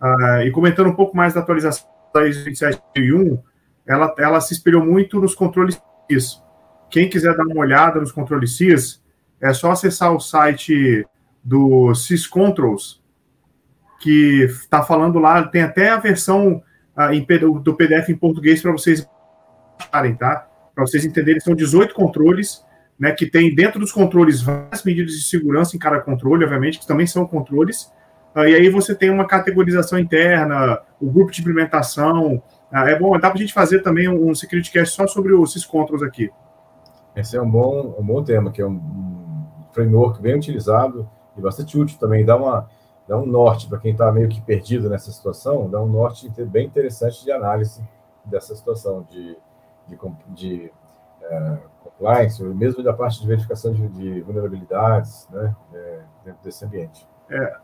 Uh, e comentando um pouco mais da atualização da ISO 27001, ela, ela se espelhou muito nos controles CIS. Quem quiser dar uma olhada nos controles CIS, é só acessar o site do CIS Controls, que está falando lá, tem até a versão uh, em, do PDF em português para vocês tá? Para vocês entenderem, são 18 controles, né? Que tem dentro dos controles várias medidas de segurança em cada controle, obviamente, que também são controles. Uh, e aí você tem uma categorização interna, o grupo de implementação. Uh, é bom, dá para a gente fazer também um security cast só sobre esses controls aqui. Esse é um bom, um bom tema, que é um framework bem utilizado e bastante útil também. Dá, uma, dá um norte para quem está meio que perdido nessa situação, dá um norte bem interessante de análise dessa situação, de, de, de é, compliance, ou mesmo da parte de verificação de, de vulnerabilidades né, é, dentro desse ambiente. É,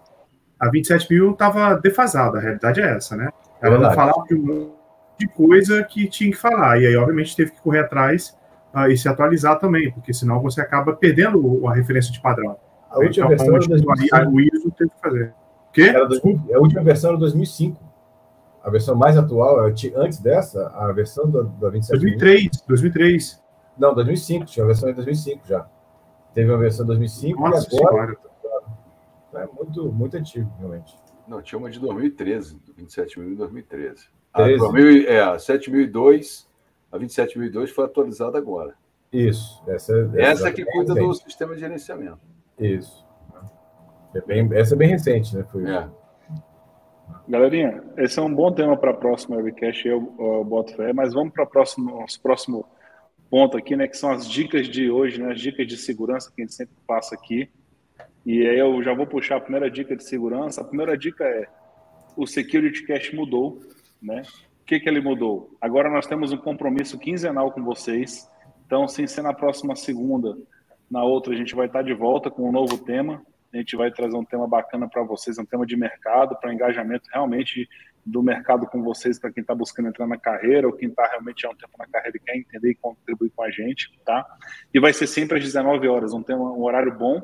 a 27 mil estava defasada, a realidade é essa, né? Ela não falava de um monte de coisa que tinha que falar, e aí, obviamente, teve que correr atrás uh, e se atualizar também, porque senão você acaba perdendo a referência de padrão. A última então, versão era 2005. O ISO teve que fazer. Era 2000, a última versão era 2005. A versão mais atual, antes dessa, a versão da, da 27 2003, 2003. Não, 2005, tinha a versão em 2005 já. Teve uma versão em 2005 Nossa e agora... É muito, muito antigo, realmente. Não, tinha uma de 2013, 27 mil em 2013. A, 2000, é, a 7002 a 27002 foi atualizada agora. Isso. Essa, é, essa, que cuida do sistema de gerenciamento. Isso. É bem, essa é bem recente, né? Foi... É. Galerinha, esse é um bom tema para a próxima webcast, eu, eu boto fé, mas vamos para o próximo, próximo ponto aqui, né? Que são as dicas de hoje, né? As dicas de segurança que a gente sempre passa aqui. E aí eu já vou puxar a primeira dica de segurança. A primeira dica é o Security Cache mudou, né? que, que ele mudou? Agora nós temos um compromisso quinzenal com vocês. Então, sem ser na próxima segunda, na outra a gente vai estar de volta com um novo tema. A gente vai trazer um tema bacana para vocês, um tema de mercado, para engajamento realmente do mercado com vocês, para quem está buscando entrar na carreira ou quem está realmente há um tempo na carreira e quer entender e contribuir com a gente, tá? E vai ser sempre às 19 horas, um, tema, um horário bom,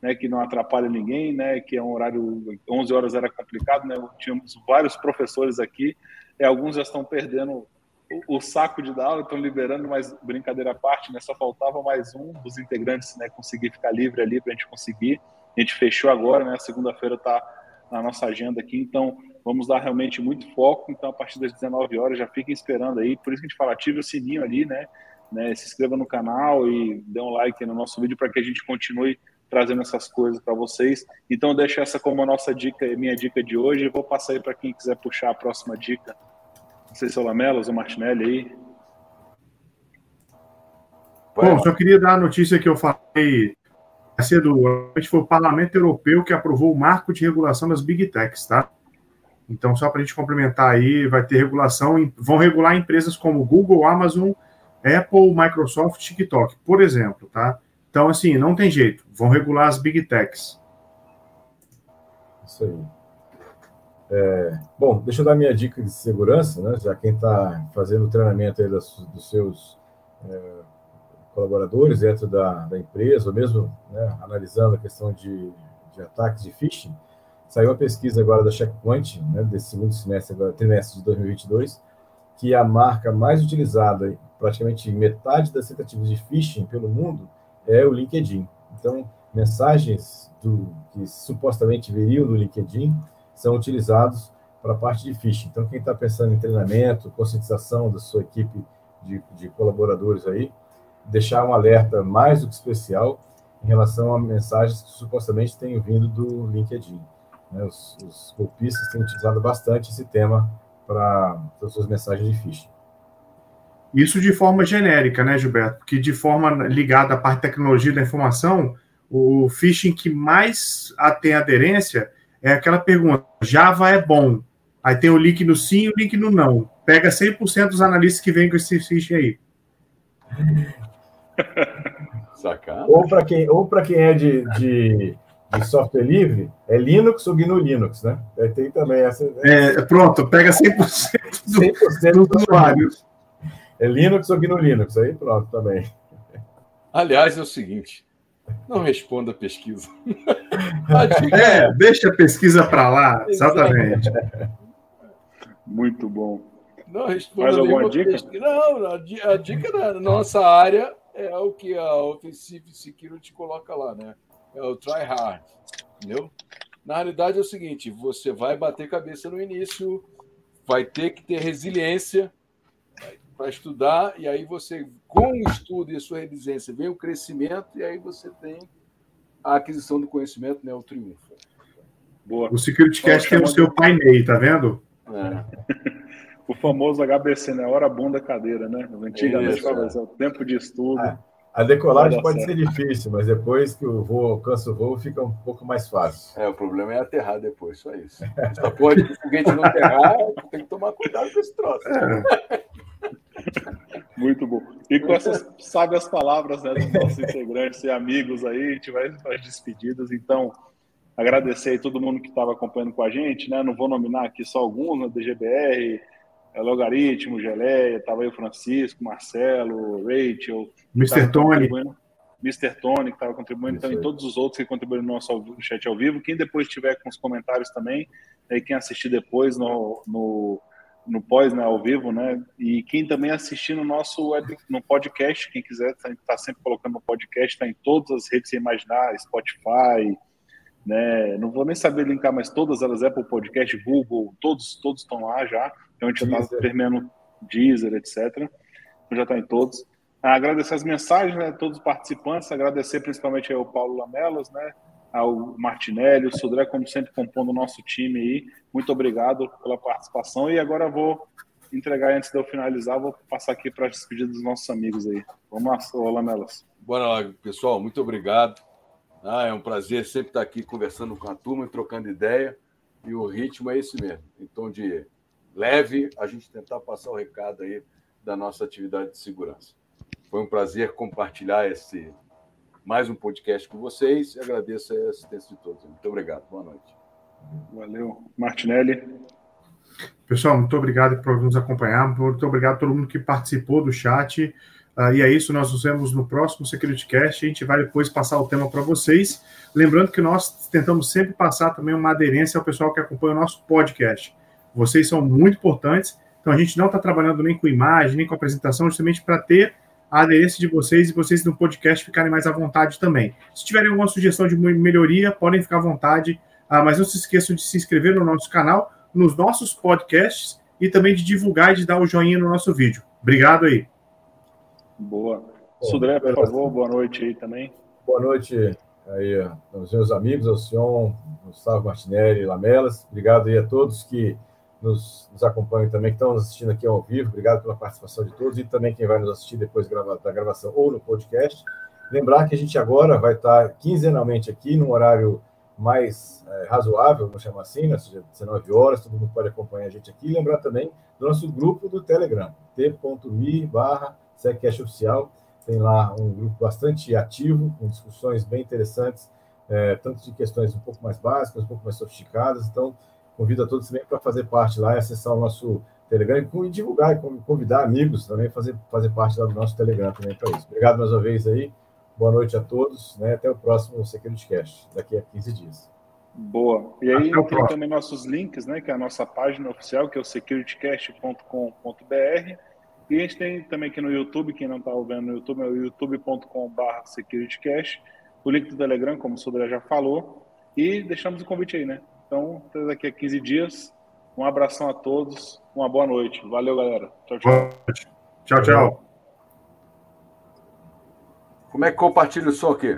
né, que não atrapalha ninguém, né, que é um horário, 11 horas era complicado, né, tínhamos vários professores aqui, é, alguns já estão perdendo o, saco de aula, estão liberando, mas brincadeira à parte, né? Só faltava mais um dos integrantes, né? Conseguir ficar livre ali para a gente conseguir. A gente fechou agora, né? Segunda-feira está na nossa agenda aqui, então vamos dar realmente muito foco. Então, a partir das 19 horas, já fiquem esperando aí. Por isso que a gente fala, ative o sininho ali, né? né? Se inscreva no canal e dê um like no nosso vídeo para que a gente continue trazendo essas coisas para vocês. Então, deixo essa como a nossa dica, minha dica de hoje. Vou passar aí para quem quiser puxar a próxima dica. Não sei se é o Lamelas ou o Martinelli aí. Bom, só queria dar a notícia que eu falei cedo. Foi o Parlamento Europeu que aprovou o marco de regulação das Big Techs, tá? Então, só para a gente complementar aí, vai ter regulação, vão regular empresas como Google, Amazon, Apple, Microsoft, TikTok, por exemplo, tá? Então, assim, não tem jeito, vão regular as Big Techs. Isso aí. É, bom, deixa eu dar minha dica de segurança, né? Já quem está fazendo o treinamento aí das, dos seus é, colaboradores dentro da, da, empresa, ou mesmo né, analisando a questão de, de, ataques de phishing, saiu uma pesquisa agora da Checkpoint, né, desse segundo semestre, agora, trimestre de 2022, que a marca mais utilizada, praticamente metade das tentativas de phishing pelo mundo, é o LinkedIn. Então, mensagens do, que supostamente viriam do LinkedIn são utilizados para a parte de phishing. Então, quem está pensando em treinamento, conscientização da sua equipe de, de, colaboradores aí, deixar um alerta mais do que especial em relação a mensagens que supostamente têm vindo do LinkedIn. Né? Os, os, golpistas têm utilizado bastante esse tema para as suas mensagens de phishing. Isso de forma genérica, né, Gilberto? Porque de forma ligada à parte de tecnologia da informação, o phishing que mais tem aderência é aquela pergunta: Java é bom. Aí tem o link no sim e o link no não. Pega 100% dos analistas que vêm com esse phishing aí. Sacana. Ou para quem, ou quem é de, de, de, software livre, é Linux ou GNU Linux, né? Tem também essa. É, pronto, pega 100%, do, 100 dos usuários. É Linux ou GNU Linux, aí pronto também. Aliás, é o seguinte: não responda a pesquisa. é, deixa a pesquisa para lá, exatamente. Muito bom. Não Mais alguma dica? Pesquisa. Não, a, dica da nossa área é o que a Offensive Security coloca lá, né? É o try hard, entendeu? Na realidade é o seguinte, você vai bater cabeça no início, vai ter que ter resiliência para estudar, e aí você, com o estudo e a sua resiliência, vem o crescimento, e aí você tem a aquisição do conhecimento, né, o triunfo. Boa. O Security Cast tem o seu painel, tá vendo? É. o famoso HBC, né? Hora bunda cadeira, né? Antigamente é. o tempo de estudo. É. A decolagem pode certo. ser difícil, mas depois que o voo alcança o voo, fica um pouco mais fácil. É, o problema é aterrar depois, só isso. Só pode o foguete não aterrar, tem que tomar cuidado com esse troço. É. Muito bom. E com essas sábias palavras né, dos nossos integrantes e amigos aí, a gente vai para as despedidas. Então, agradecer aí todo mundo que estava acompanhando com a gente, né? Não vou nominar aqui só alguns, né? DGBR, é, Logaritmo, Geleia, estava aí o Francisco, Marcelo, Rachel. Mr. Tony. Mr. Tony, que estava contribuindo, então, e todos os outros que contribuíram no nosso chat ao vivo. Quem depois tiver com os comentários também, e quem assistir depois no, no, no pós, né, ao vivo, né? E quem também assistir no nosso web, no podcast, quem quiser, está tá sempre colocando no podcast, está em todas as redes sem imaginar, Spotify, né? Não vou nem saber linkar, mas todas elas, Apple Podcast, Google, todos, todos estão lá já. Então a gente está permeando Deezer, etc. Então já está em todos. Agradecer as mensagens, né? Todos os participantes, agradecer principalmente ao Paulo Lamelas, né? Ao Martinelli, o Sudré, como sempre, compondo o nosso time aí. Muito obrigado pela participação. E agora vou entregar, antes de eu finalizar, vou passar aqui para as despedidas dos nossos amigos aí. Vamos lá, Lamelas. Bora lá, pessoal. Muito obrigado. Ah, é um prazer sempre estar aqui conversando com a turma, trocando ideia. E o ritmo é esse mesmo. Tom de leve, a gente tentar passar o recado aí da nossa atividade de segurança. Foi um prazer compartilhar esse mais um podcast com vocês e agradeço a assistência de todos. Muito obrigado. Boa noite. Valeu. Martinelli. Pessoal, muito obrigado por nos acompanhar. Muito obrigado a todo mundo que participou do chat. Uh, e é isso, nós nos vemos no próximo Security Cast. A gente vai depois passar o tema para vocês. Lembrando que nós tentamos sempre passar também uma aderência ao pessoal que acompanha o nosso podcast. Vocês são muito importantes, então a gente não está trabalhando nem com imagem, nem com apresentação, justamente para ter a aderência de vocês e vocês no podcast ficarem mais à vontade também. Se tiverem alguma sugestão de melhoria, podem ficar à vontade, uh, mas não se esqueçam de se inscrever no nosso canal, nos nossos podcasts e também de divulgar e de dar o joinha no nosso vídeo. Obrigado aí. Boa. Sudré, por favor, boa noite aí também. Boa noite aí aos meus amigos, ao senhor Gustavo Martinelli Lamelas. Obrigado aí a todos que nos, nos, acompanham também, que estão nos assistindo aqui ao vivo. Obrigado pela participação de todos e também quem vai nos assistir depois da gravação ou no podcast. Lembrar que a gente agora vai estar quinzenalmente aqui, num horário mais é, razoável, vamos chamar assim, né? seja 19 horas, todo mundo pode acompanhar a gente aqui. Lembrar também do nosso grupo do Telegram, t.me. Tem lá um grupo bastante ativo, com discussões bem interessantes, é, tanto de questões um pouco mais básicas, um pouco mais sofisticadas. Então, convido a todos também para fazer parte lá e acessar o nosso Telegram e divulgar e convidar amigos também a fazer, fazer parte lá do nosso Telegram também para isso. Obrigado mais uma vez aí. Boa noite a todos. Né? Até o próximo SecurityCast, daqui a 15 dias. Boa. E aí tem também nossos links, né? Que é a nossa página oficial, que é o securitycast.com.br e a gente tem também aqui no YouTube, quem não está vendo no YouTube, é o youtube.com.br securitycash, o link do Telegram, como o Sodré já falou, e deixamos o convite aí, né? Então, até daqui a 15 dias, um abração a todos, uma boa noite. Valeu, galera. Tchau, tchau. Tchau, tchau. Como é que compartilha o som aqui?